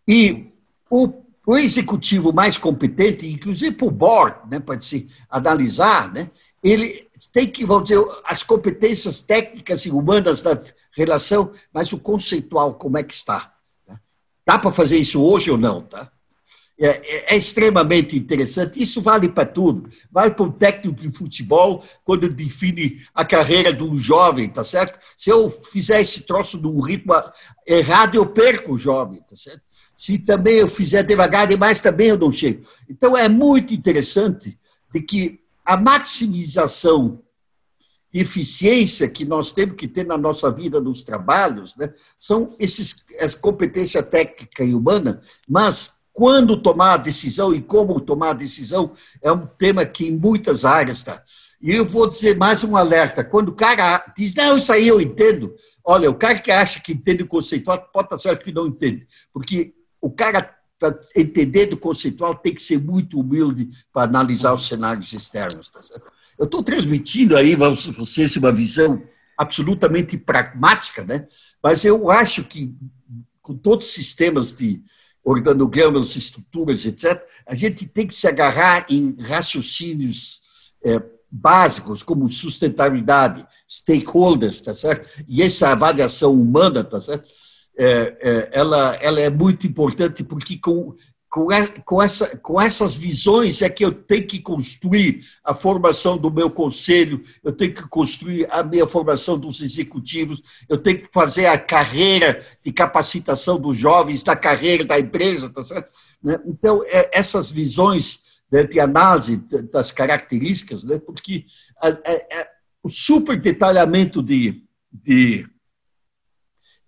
E o, o executivo mais competente, inclusive para o board, né, para se analisar, né, ele tem que, vamos dizer, as competências técnicas e humanas da relação, mas o conceitual, como é que está? Né? Dá para fazer isso hoje ou não, tá? É, é, é, extremamente interessante. Isso vale para tudo. Vale para o técnico de futebol, quando define a carreira de um jovem, tá certo? Se eu fizer esse troço num ritmo errado, eu perco o jovem, tá certo? Se também eu fizer devagar demais, também eu não chego. Então, é muito interessante de que a maximização eficiência que nós temos que ter na nossa vida, nos trabalhos, né, são esses, as competência técnica e humana, mas quando tomar a decisão e como tomar a decisão é um tema que em muitas áreas está. E eu vou dizer mais um alerta: quando o cara diz, não, isso aí eu entendo, olha, o cara que acha que entende o conceitual pode estar certo que não entende, porque o cara, para entender do conceitual, tem que ser muito humilde para analisar os cenários externos. Tá eu estou transmitindo aí para vocês uma visão absolutamente pragmática, né? mas eu acho que com todos os sistemas de organogramas, estruturas, etc., a gente tem que se agarrar em raciocínios é, básicos, como sustentabilidade, stakeholders, tá certo? E essa avaliação humana, tá certo? É, é, ela, ela é muito importante porque com, com, essa, com essas visões é que eu tenho que construir a formação do meu conselho, eu tenho que construir a minha formação dos executivos, eu tenho que fazer a carreira de capacitação dos jovens, da carreira da empresa, tá certo? Né? Então, é, essas visões né, de análise das características, né, porque o super detalhamento de, de,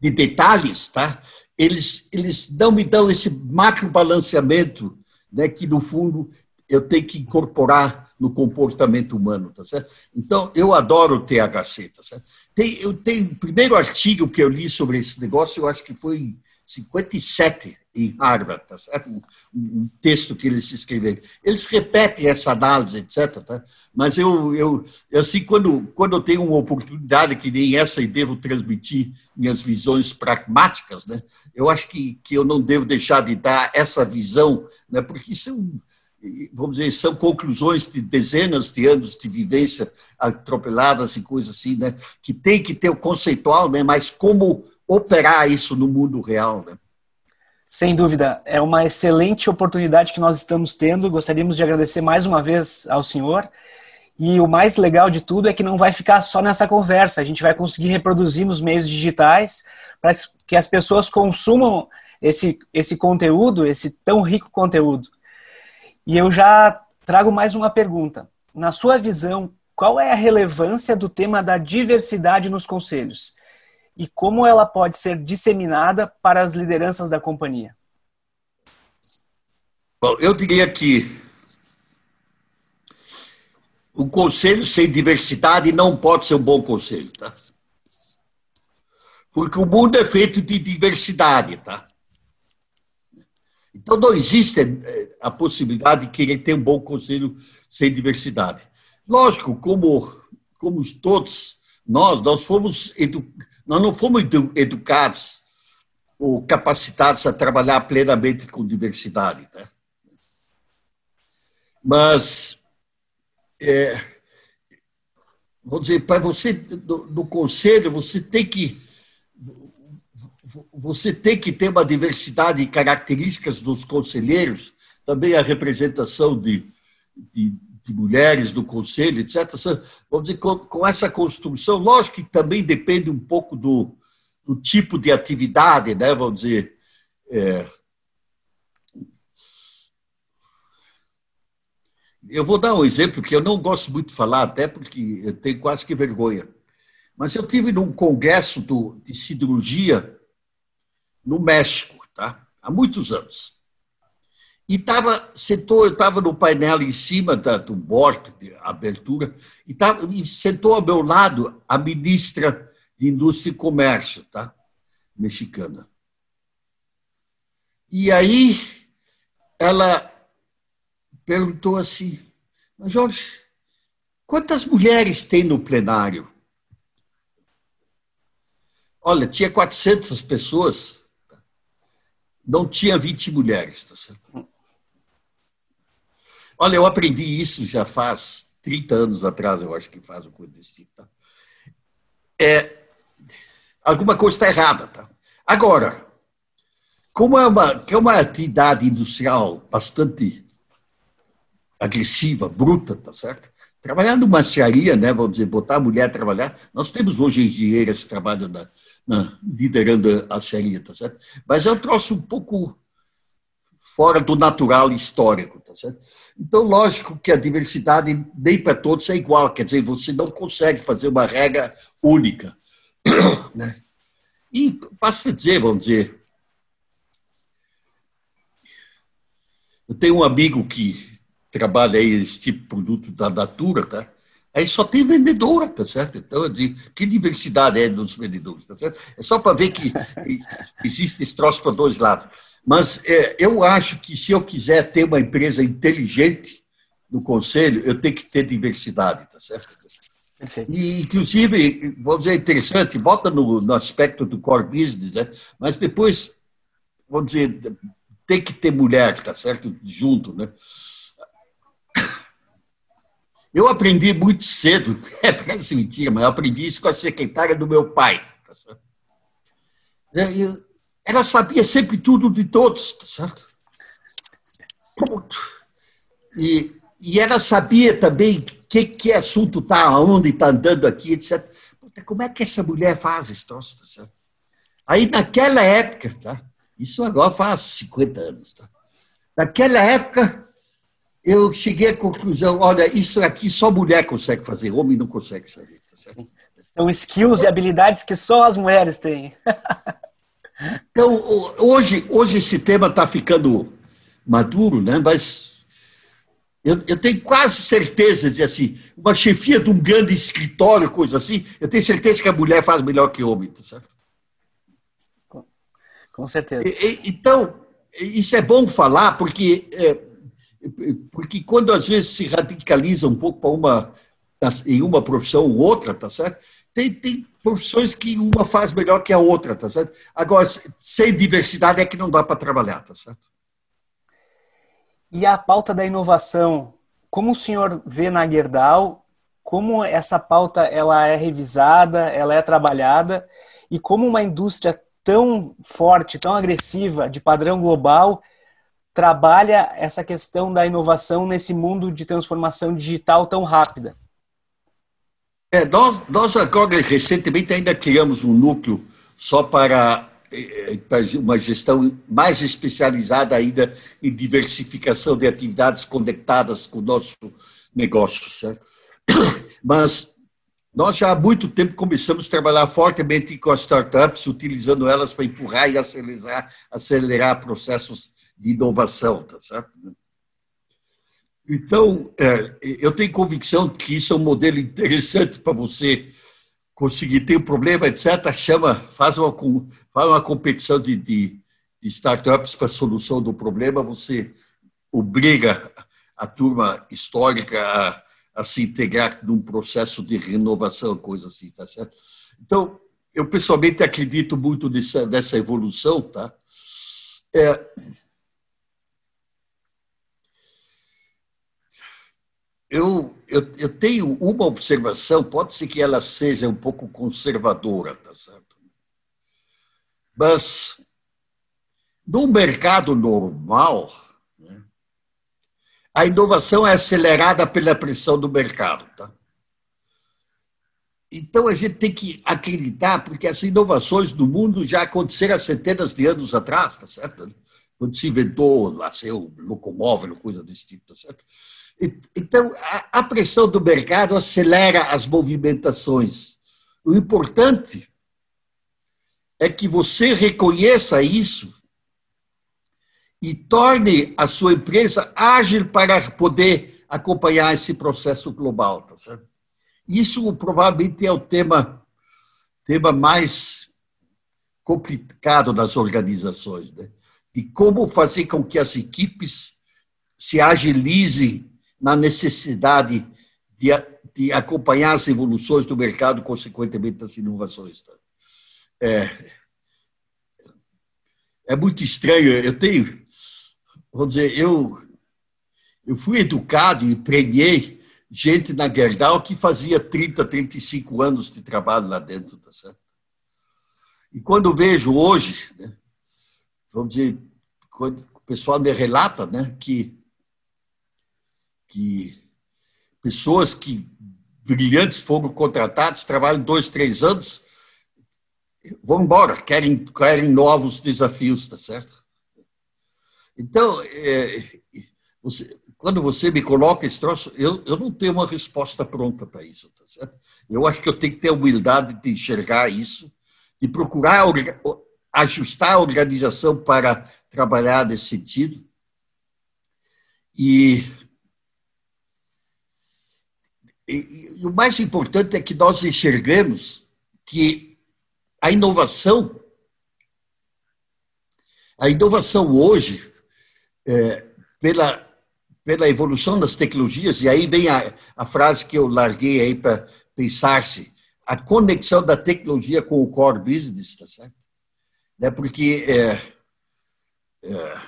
de detalhes, tá? Eles, eles não me dão esse macro balanceamento, né, que no fundo eu tenho que incorporar no comportamento humano, tá certo? Então, eu adoro o THC, tá certo? Tem, eu tenho o primeiro artigo que eu li sobre esse negócio, eu acho que foi em 57, em Harvard, tá certo? Um, texto que eles escreveram. Eles repetem essa análise, etc. Tá? Mas eu, eu, assim, quando, quando eu tenho uma oportunidade que nem essa e devo transmitir minhas visões pragmáticas, né? Eu acho que, que eu não devo deixar de dar essa visão, né? Porque são vamos dizer, são conclusões de dezenas de anos de vivência atropeladas e coisas assim, né? Que tem que ter o conceitual, né? Mas como operar isso no mundo real, né? Sem dúvida, é uma excelente oportunidade que nós estamos tendo. Gostaríamos de agradecer mais uma vez ao senhor. E o mais legal de tudo é que não vai ficar só nessa conversa, a gente vai conseguir reproduzir nos meios digitais para que as pessoas consumam esse, esse conteúdo, esse tão rico conteúdo. E eu já trago mais uma pergunta. Na sua visão, qual é a relevância do tema da diversidade nos conselhos? E como ela pode ser disseminada para as lideranças da companhia? Bom, eu diria que um conselho sem diversidade não pode ser um bom conselho, tá? Porque o mundo é feito de diversidade, tá? Então não existe eh, a possibilidade de querer ter um bom conselho sem diversidade. Lógico, como, como todos nós, nós fomos educados nós não fomos educados ou capacitados a trabalhar plenamente com diversidade. Né? Mas, é, vamos dizer, para você, no, no conselho, você tem que você tem que ter uma diversidade de características dos conselheiros, também a representação de, de de mulheres do conselho, etc. Vamos dizer, com, com, essa construção, lógico que também depende um pouco do, do tipo de atividade, né? Vamos dizer, É, eu vou dar um exemplo que eu não gosto muito de falar, até porque eu tenho quase que vergonha. Mas eu tive num congresso do, de cirurgia no México, tá? há muitos anos. E tava, sentou, eu estava no painel em cima da, do board de abertura, e, tava, e sentou ao meu lado a ministra de Indústria e Comércio, tá? mexicana. E aí ela perguntou assim, mas Jorge, quantas mulheres tem no plenário? Olha, tinha 400 pessoas, não tinha 20 mulheres, tá certo? Olha, eu aprendi isso já faz 30 anos atrás, eu acho que faz o tipo. Tá? É, alguma coisa está errada. Tá? Agora, como é uma, que é uma atividade industrial bastante agressiva, bruta, tá certo? Trabalhar numa serraria, né, vamos dizer, botar a mulher a trabalhar. Nós temos hoje engenheiras que trabalham na, na, liderando a serraria, tá certo? Mas é um troço um pouco fora do natural histórico, tá certo? Então, lógico que a diversidade nem para todos é igual, quer dizer, você não consegue fazer uma regra única, né? E basta dizer, vamos dizer, eu tenho um amigo que trabalha aí esse tipo de produto da Natura, tá? Aí só tem vendedora, tá certo? Então, digo, que diversidade é dos vendedores, tá certo? É só para ver que existe esse troço para dois lados. Mas é, eu acho que se eu quiser ter uma empresa inteligente no conselho, eu tenho que ter diversidade, tá certo? E, inclusive, vamos dizer, interessante, bota no, no aspecto do core business, né? mas depois, vamos dizer, tem que ter mulher, tá certo? Junto, né? Eu aprendi muito cedo, é, parece mentira, mas eu aprendi isso com a secretária do meu pai. Tá certo? Ela sabia sempre tudo de todos, tá certo? Pronto. E, e ela sabia também que, que assunto está, onde está andando aqui, etc. Como é que essa mulher faz troço, tá certo? Aí, naquela época, tá? isso agora faz 50 anos, tá? naquela época, eu cheguei à conclusão, olha, isso aqui só mulher consegue fazer, homem não consegue saber. Tá? São skills e habilidades que só as mulheres têm. então, hoje, hoje esse tema está ficando maduro, né? mas eu, eu, tenho quase certeza de assim, uma chefia de um grande escritório, coisa assim, eu tenho certeza que a mulher faz melhor que o homem, tá certo? Com, com certeza. E, então, isso é bom falar, porque é, porque quando às vezes se radicaliza um pouco para uma em uma profissão ou outra, tá certo? Tem, tem profissões que uma faz melhor que a outra, tá certo? Agora, sem diversidade é que não dá para trabalhar, tá certo? E a pauta da inovação, como o senhor vê na Gerdau, como essa pauta ela é revisada, ela é trabalhada e como uma indústria tão forte, tão agressiva, de padrão global, trabalha essa questão da inovação nesse mundo de transformação digital tão rápida? É, nós, nós agora, recentemente, ainda criamos um núcleo só para, eh, para uma gestão mais especializada ainda em diversificação de atividades conectadas com o nosso negócio. Certo? Mas nós já há muito tempo começamos a trabalhar fortemente com as startups, utilizando elas para empurrar e acelerar, acelerar processos de inovação, tá certo? Então, é, eu tenho convicção que isso é um modelo interessante para você conseguir ter um problema, etc. Chama, faz uma, faz uma competição de, de, startups para a solução do problema, você obriga a turma histórica a, a se integrar num processo de renovação, coisa assim, tá certo? Então, eu pessoalmente acredito muito nessa, nessa evolução, tá? É, eu, eu, eu tenho uma observação, pode ser que ela seja um pouco conservadora, tá certo? Mas no mercado normal, né, a inovação é acelerada pela pressão do mercado, tá? então a gente tem que acreditar, porque as inovações do mundo já aconteceram há centenas de anos atrás, tá certo? Quando se inventou, nasceu locomóvel, coisa desse tipo, tá certo? Então, a pressão do mercado acelera as movimentações. O importante é que você reconheça isso e torne a sua empresa ágil para poder acompanhar esse processo global, tá certo? Isso provavelmente é o tema, tema mais complicado das organizações, né? De como fazer com que as equipes se agilizem na necessidade de, de acompanhar as evoluções do mercado, consequentemente das inovações. Tá? É, é muito estranho. Eu tenho, vamos dizer, eu, eu fui educado e premiei gente na Gerdau que fazia 30, 35 anos de trabalho lá dentro, tá certo? E quando vejo hoje, né, vamos dizer, quando o pessoal me relata, né, que que pessoas que brilhantes foram contratados, trabalham dois, três anos, vão embora, querem, querem novos desafios, tá certo? Então, é, você, quando você me coloca esse troço, eu, eu não tenho uma resposta pronta para isso, tá certo? Eu acho que eu tenho que ter a humildade de enxergar isso e procurar ajustar a organização para trabalhar nesse sentido. E, e, e o mais importante é que nós enxerguemos que a inovação, a inovação hoje, é, pela pela evolução das tecnologias, e aí vem a, a frase que eu larguei aí para pensar-se, a conexão da tecnologia com o core business, tá certo? Né? Porque é, é,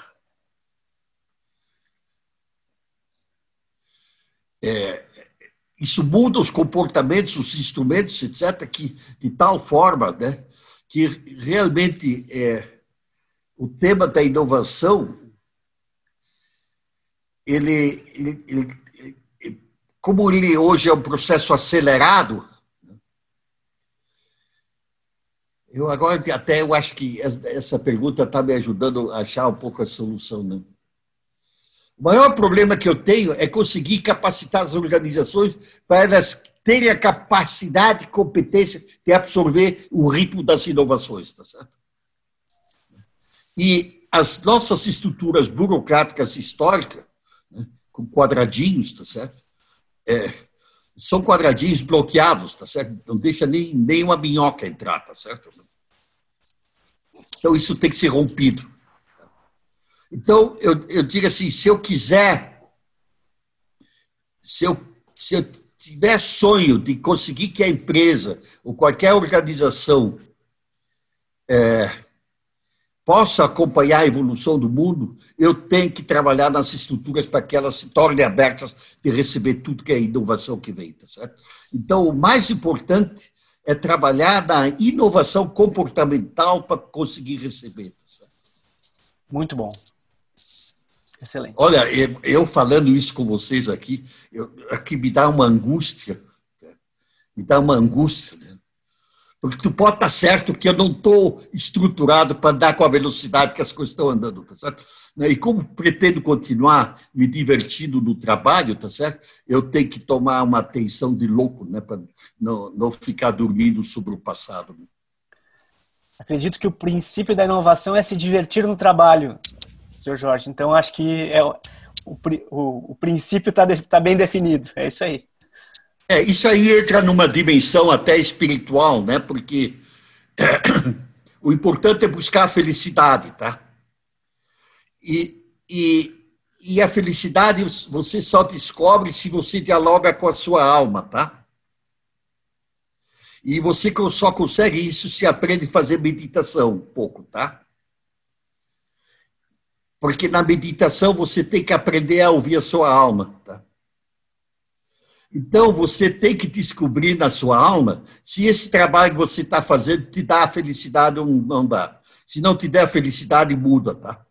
é, isso muda os comportamentos, os instrumentos, etc., que, de tal forma né, que realmente é, o tema da inovação ele, ele, ele, como ele hoje é um processo acelerado, eu agora até eu acho que essa pergunta está me ajudando a achar um pouco a solução. Né? O maior problema que eu tenho é conseguir capacitar as organizações para elas terem a capacidade e competência de absorver o ritmo das inovações, tá certo? E as nossas estruturas burocráticas históricas com quadradinhos, tá certo? É, são quadradinhos bloqueados, tá certo? Não deixa nem, nem uma minhoca entrar, tá certo? Então, isso tem que ser rompido. Então, eu, eu digo assim, se eu quiser, se eu, se eu tiver sonho de conseguir que a empresa ou qualquer organização é, possa acompanhar a evolução do mundo, eu tenho que trabalhar nas estruturas para que elas se tornem abertas de receber tudo que é inovação que vem, tá certo? Então, o mais importante é trabalhar na inovação comportamental para conseguir receber, tá certo? Muito bom. Excelente. Olha, eu falando isso com vocês aqui, eu, aqui me dá uma angústia, né? me dá uma angústia, né? Porque tu pode estar certo que eu não estou estruturado para andar com a velocidade que as coisas estão andando, tá certo? Né? E como pretendo continuar me divertindo no trabalho, tá certo? Eu tenho que tomar uma atenção de louco, né? Para não, não ficar dormindo sobre o passado. Né? Acredito que o princípio da inovação é se divertir no trabalho, Sr. Jorge. Então, acho que é, o, o, o princípio está tá bem definido. É isso aí. É, isso aí entra numa dimensão até espiritual, né? Porque o importante é buscar a felicidade, tá? E, e, e a felicidade você só descobre se você dialoga com a sua alma, tá? E você só consegue isso se aprende a fazer meditação um pouco, tá? Porque na meditação você tem que aprender a ouvir a sua alma, tá? Então, você tem que descobrir na sua alma se esse trabalho que você está fazendo te dá felicidade ou não dá. Se não te der felicidade, muda, tá?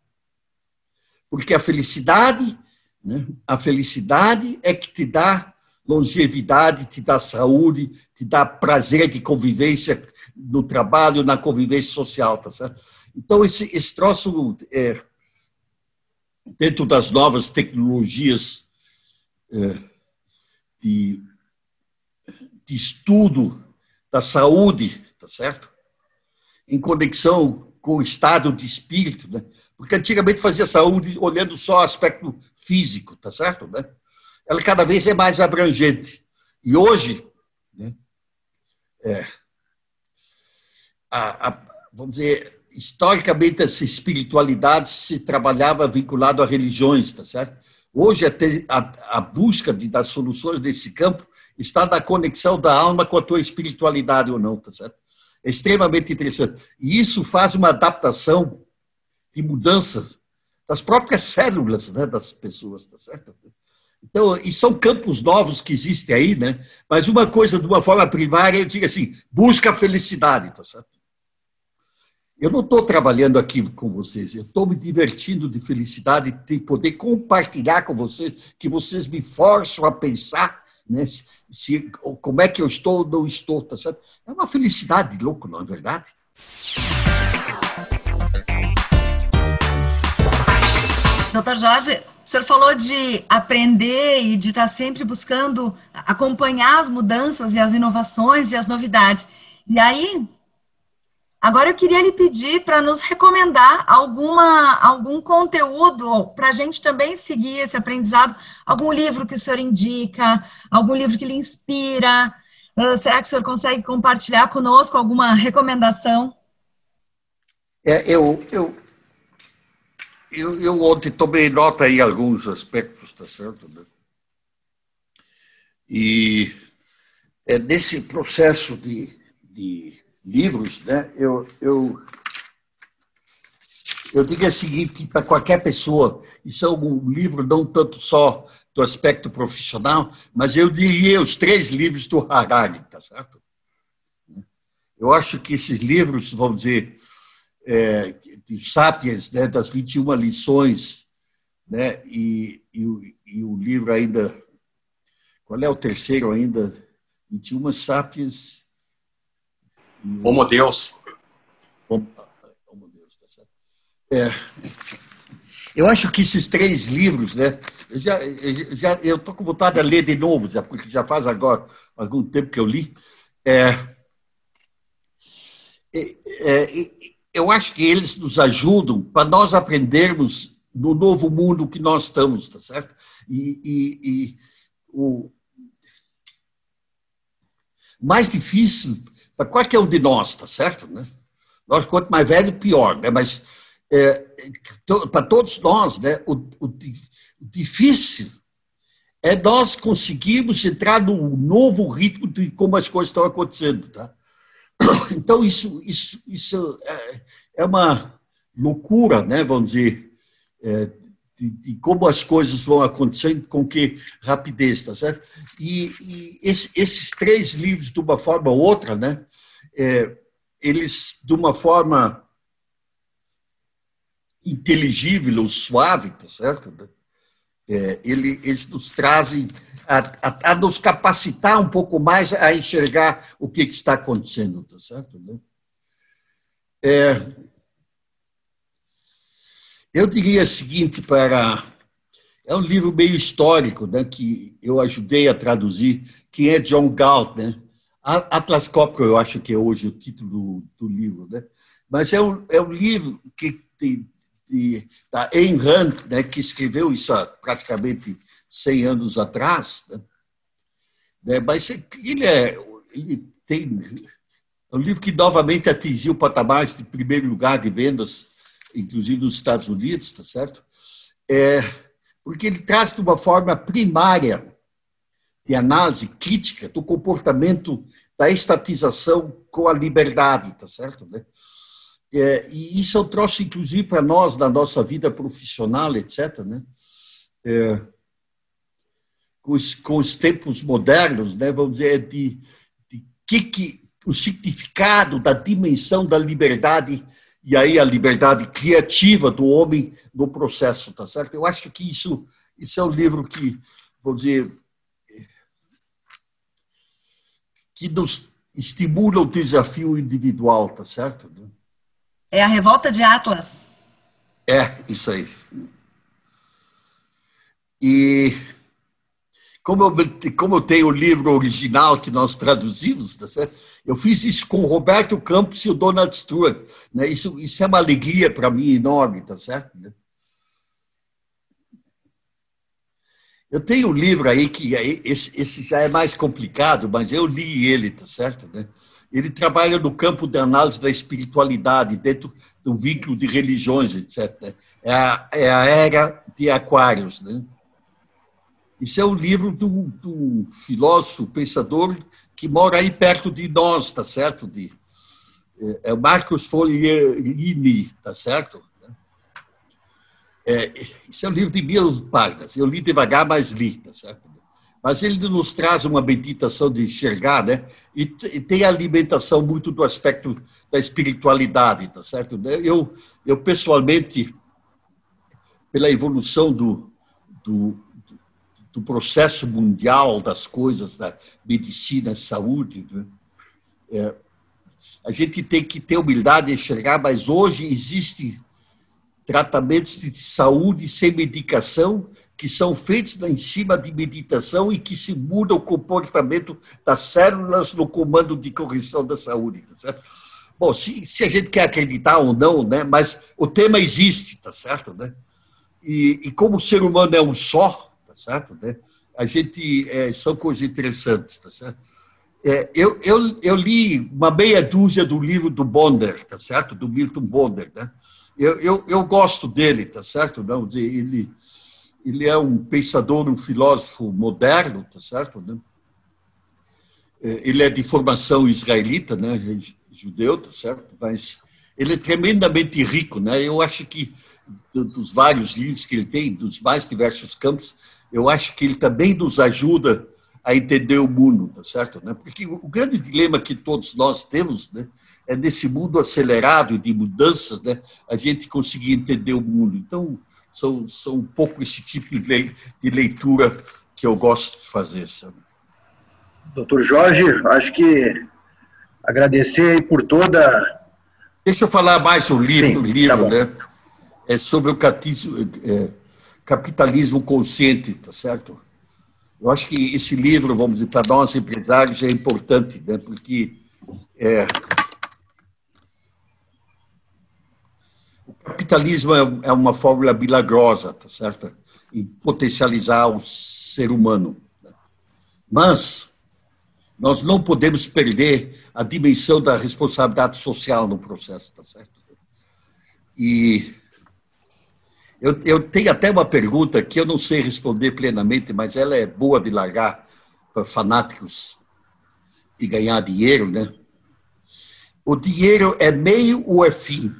Porque a felicidade, né, a felicidade é que te dá longevidade, te dá saúde, te dá prazer de convivência no trabalho, na convivência social, tá certo? Então, esse, esse troço, é, dentro das novas tecnologias é, de, de estudo da saúde, tá certo? Em conexão com o estado de espírito, né? Porque antigamente fazia saúde olhando só o aspecto físico, tá certo? Né? Ela cada vez é mais abrangente. E hoje, né, é, a, a, vamos dizer, historicamente essa espiritualidade se trabalhava vinculado a religiões, tá certo? Hoje a, a busca de, das soluções nesse campo está na conexão da alma com a tua espiritualidade ou não, tá certo? É extremamente interessante. E isso faz uma adaptação de mudanças das próprias células né, das pessoas, tá certo? Então, e são campos novos que existem aí, né? Mas uma coisa, de uma forma primária, eu digo assim, busca a felicidade, tá certo? Eu não estou trabalhando aqui com vocês, eu estou me divertindo de felicidade de poder compartilhar com vocês, que vocês me forçam a pensar né, se, como é que eu estou ou não estou, tá certo? É uma felicidade louco, não é verdade? Doutor Jorge, o senhor falou de aprender e de estar sempre buscando acompanhar as mudanças e as inovações e as novidades. E aí, agora eu queria lhe pedir para nos recomendar alguma, algum conteúdo para a gente também seguir esse aprendizado, algum livro que o senhor indica, algum livro que lhe inspira. Uh, será que o senhor consegue compartilhar conosco alguma recomendação? É, eu, eu, eu, eu ontem tomei nota em alguns aspectos, tá certo? Né? E é, nesse processo de, de livros, né, eu, eu, eu digo o seguinte, que para qualquer pessoa, isso é um livro não tanto só do aspecto profissional, mas eu diria os três livros do Harari, tá certo? Eu acho que esses livros, vamos dizer, é, de Sapiens, né, das 21 lições, né, e, e, e o livro ainda. Qual é o terceiro ainda? 21 Sapiens. Homo Deus. Homo, Deus, tá certo. É, eu acho que esses três livros, né, eu já já eu tô com vontade de ler de novo, já porque já faz agora algum tempo que eu li. É, é, é, eu acho que eles nos ajudam para nós aprendermos no novo mundo que nós estamos, tá certo? E, e, e o mais difícil para qualquer um de nós, tá certo? Né? Nós, quanto mais velho, pior, né? Mas é, para todos nós, né? O, o, o difícil é nós conseguirmos entrar num novo ritmo de como as coisas estão acontecendo, tá? Então, isso, isso, isso é, é uma loucura, né, vamos dizer, é, de, de, como as coisas vão acontecendo, com que rapidez, tá certo? E, e esse, esses três livros, de uma forma ou outra, né, é, eles, de uma forma inteligível ou suave, tá certo? É, ele, eles nos trazem a, a, a, nos capacitar um pouco mais a enxergar o que, que está acontecendo, tá certo? Né? É, eu diria o seguinte para é um livro meio histórico, né, que eu ajudei a traduzir, que é John Galt, né? Atlas Copco, eu acho que é hoje o título do, do livro, né? Mas é um, é um livro que tem, de, da Ayn Rand, né, que escreveu isso há praticamente 100 anos atrás, né? né mas ele, é, ele tem é um livro que novamente atingiu patamares de primeiro lugar de vendas, inclusive nos Estados Unidos, tá certo? É, porque ele traz de uma forma primária de análise crítica do comportamento da estatização com a liberdade, tá certo? Né? É, e isso é um troço, inclusive, para nós, na nossa vida profissional, etc., né? É, com, os, com, os, tempos modernos, né? vamos dizer, de, de que, que o significado da dimensão da liberdade e aí a liberdade criativa do homem no processo, tá certo? Eu acho que isso, isso é um livro que, vamos dizer, que nos estimula o desafio individual, tá certo? É a revolta de Atlas. É, isso aí. E como eu, como eu tenho o livro original que nós traduzimos, tá certo? eu fiz isso com o Roberto Campos e o Donald Stewart. Né? Isso, isso é uma alegria para mim enorme, tá certo? Eu tenho um livro aí que é, esse, esse já é mais complicado, mas eu li ele, tá certo? Né? Ele trabalha no campo de análise da espiritualidade, dentro do vínculo de religiões, etc. É a, é a era de Aquários, né? Isso é um livro do, do filósofo, pensador que mora aí perto de nós, tá certo? De, é, é Marcos Foglini, tá certo? É, isso é um livro de mil páginas. Eu li devagar, mas li, tá certo? Mas ele nos traz uma meditação de enxergar, né? E, tem alimentação muito do aspecto da espiritualidade, tá certo? Eu, eu pessoalmente, pela evolução do, do, do processo mundial das coisas, da medicina, saúde, né? é, a gente tem que ter humildade de enxergar, mas hoje existe tratamentos de saúde sem medicação que são feitos em cima de meditação e que se muda o comportamento das células no comando de correção da saúde, tá certo? Bom, se, se a gente quer acreditar ou não, né, mas o tema existe, tá certo, né? E, e como o ser humano é um só, tá certo, né? A gente é, são coisas interessantes, tá certo? É, eu, eu, eu li uma meia dúzia do livro do Bonder, tá certo? Do Milton Bonder, né? Eu, eu, eu gosto dele, tá certo? Não, ele, ele é um pensador, um filósofo moderno, tá certo? Né? É, ele é de formação israelita, né? Judeu, tá certo? Mas ele é tremendamente rico, né? Eu acho que dos vários livros que ele tem, dos mais diversos campos, eu acho que ele também nos ajuda a entender o mundo, tá certo? Né? Porque o grande dilema que todos nós temos, né? é nesse mundo acelerado de mudanças, né, a gente conseguir entender o mundo. Então, são, são um pouco esse tipo de leitura que eu gosto de fazer. Sabe? Doutor Jorge, acho que agradecer por toda. Deixa eu falar mais um livro, Sim, livro tá né? É sobre o é, capitalismo consciente, tá certo? Eu acho que esse livro, vamos dizer, para nós empresários é importante, né? Porque é, capitalismo é, é uma fórmula milagrosa, tá certo? Em potencializar o ser humano. Mas nós não podemos perder a dimensão da responsabilidade social no processo, tá certo? E eu, eu tenho até uma pergunta que eu não sei responder plenamente, mas ela é boa de largar para fanáticos e ganhar dinheiro, né? O dinheiro é meio ou é fim?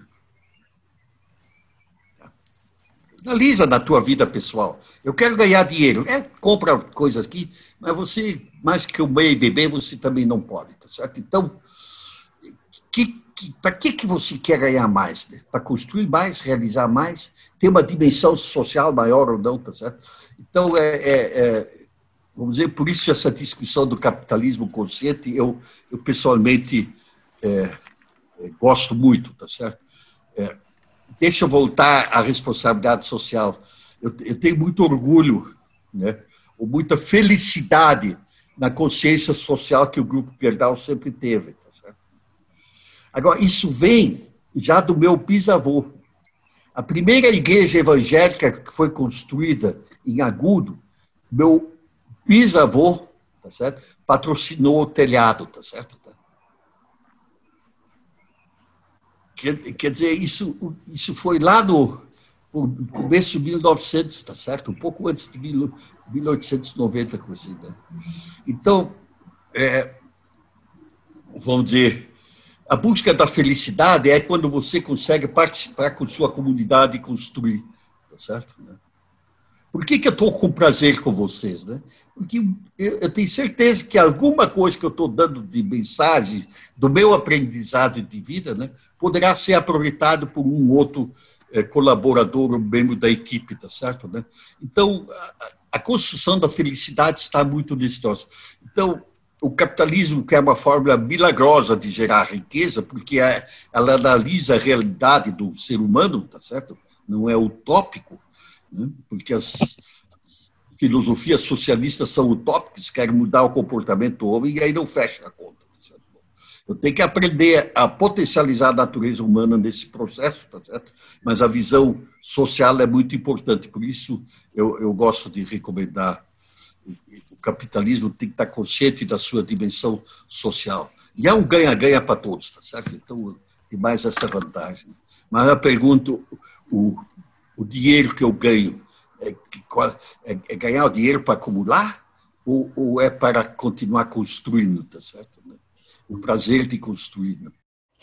Analisa na tua vida pessoal. Eu quero ganhar dinheiro. É, compra coisas aqui, mas você, mais que comer e beber, você também não pode, tá certo? Então, que, para que, que você quer ganhar mais? Né? Para construir mais, realizar mais, ter uma dimensão social maior ou não, tá certo? Então, é, é, é vamos dizer, por isso essa discussão do capitalismo consciente, eu, eu pessoalmente é, é gosto muito, tá certo? É, deixa eu voltar à responsabilidade social. Eu, eu tenho muito orgulho, né, ou muita felicidade na consciência social que o Grupo Gerdau sempre teve. Tá Agora, isso vem já do meu bisavô. A primeira igreja evangélica que foi construída em Agudo, meu bisavô tá certo? patrocinou o telhado, tá certo? Quer, quer dizer, isso, isso foi lá no, no começo de 1900, está certo? Um pouco antes de 1890, coisa assim, né? Então, é, vamos dizer, a busca da felicidade é quando você consegue participar com sua comunidade e construir, tá certo? Por que, que eu estou com prazer com vocês? Né? Porque eu, eu tenho certeza que alguma coisa que eu estou dando de mensagem do meu aprendizado de vida né, poderá ser aproveitado por um outro é, colaborador, um membro da equipe, tá certo? Né? Então, a, a construção da felicidade está muito nesse. Então, o capitalismo que é uma fórmula milagrosa de gerar riqueza, porque é, ela analisa a realidade do ser humano, tá certo? Não é utópico, né? porque as filosofias socialistas são utópicas, querem mudar o comportamento do homem e aí não fecha a conta. Tá? Eu tenho que aprender a potencializar a natureza humana nesse processo, tá certo? Mas a visão social é muito importante, por isso eu, eu gosto de recomendar o capitalismo tem que estar consciente da sua dimensão social. E é um ganha-ganha para todos, tá certo? Então, tem mais essa vantagem. Mas eu pergunto, o, o dinheiro que eu ganho, é, é, é ganhar o dinheiro para acumular ou, ou, é para continuar construindo, tá certo? O prazer de construir.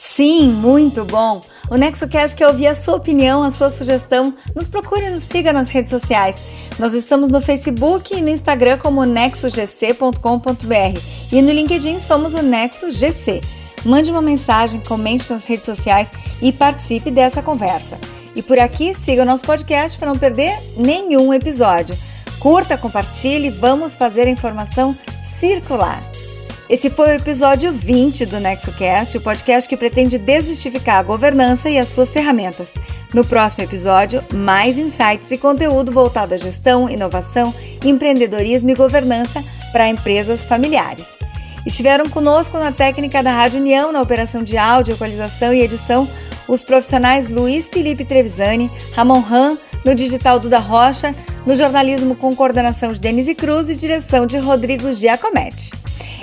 Sim, muito bom! O NexoCast quer ouvir a sua opinião, a sua sugestão. Nos procure e nos siga nas redes sociais. Nós estamos no Facebook e no Instagram como nexogc.com.br e no LinkedIn somos o NexoGC. Mande uma mensagem, comente nas redes sociais e participe dessa conversa. E por aqui, siga o nosso podcast para não perder nenhum episódio. Curta, compartilhe, vamos fazer a informação circular. Esse foi o episódio 20 do NexoCast, o podcast que pretende desmistificar a governança e as suas ferramentas. No próximo episódio, mais insights e conteúdo voltado à gestão, inovação, empreendedorismo e governança para empresas familiares. Estiveram conosco na técnica da Rádio União, na operação de áudio, equalização e edição, os profissionais Luiz Felipe Trevisani, Ramon Ram, no digital Duda Rocha, no jornalismo com coordenação de Denise Cruz e direção de Rodrigo Giacometti.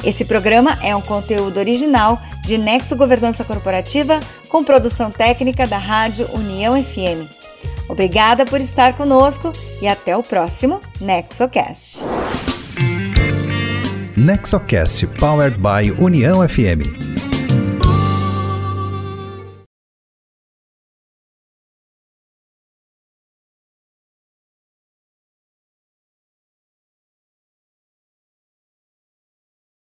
Esse programa é um conteúdo original de Nexo Governança Corporativa com produção técnica da Rádio União FM. Obrigada por estar conosco e até o próximo NexoCast. NexoCast Powered by União FM.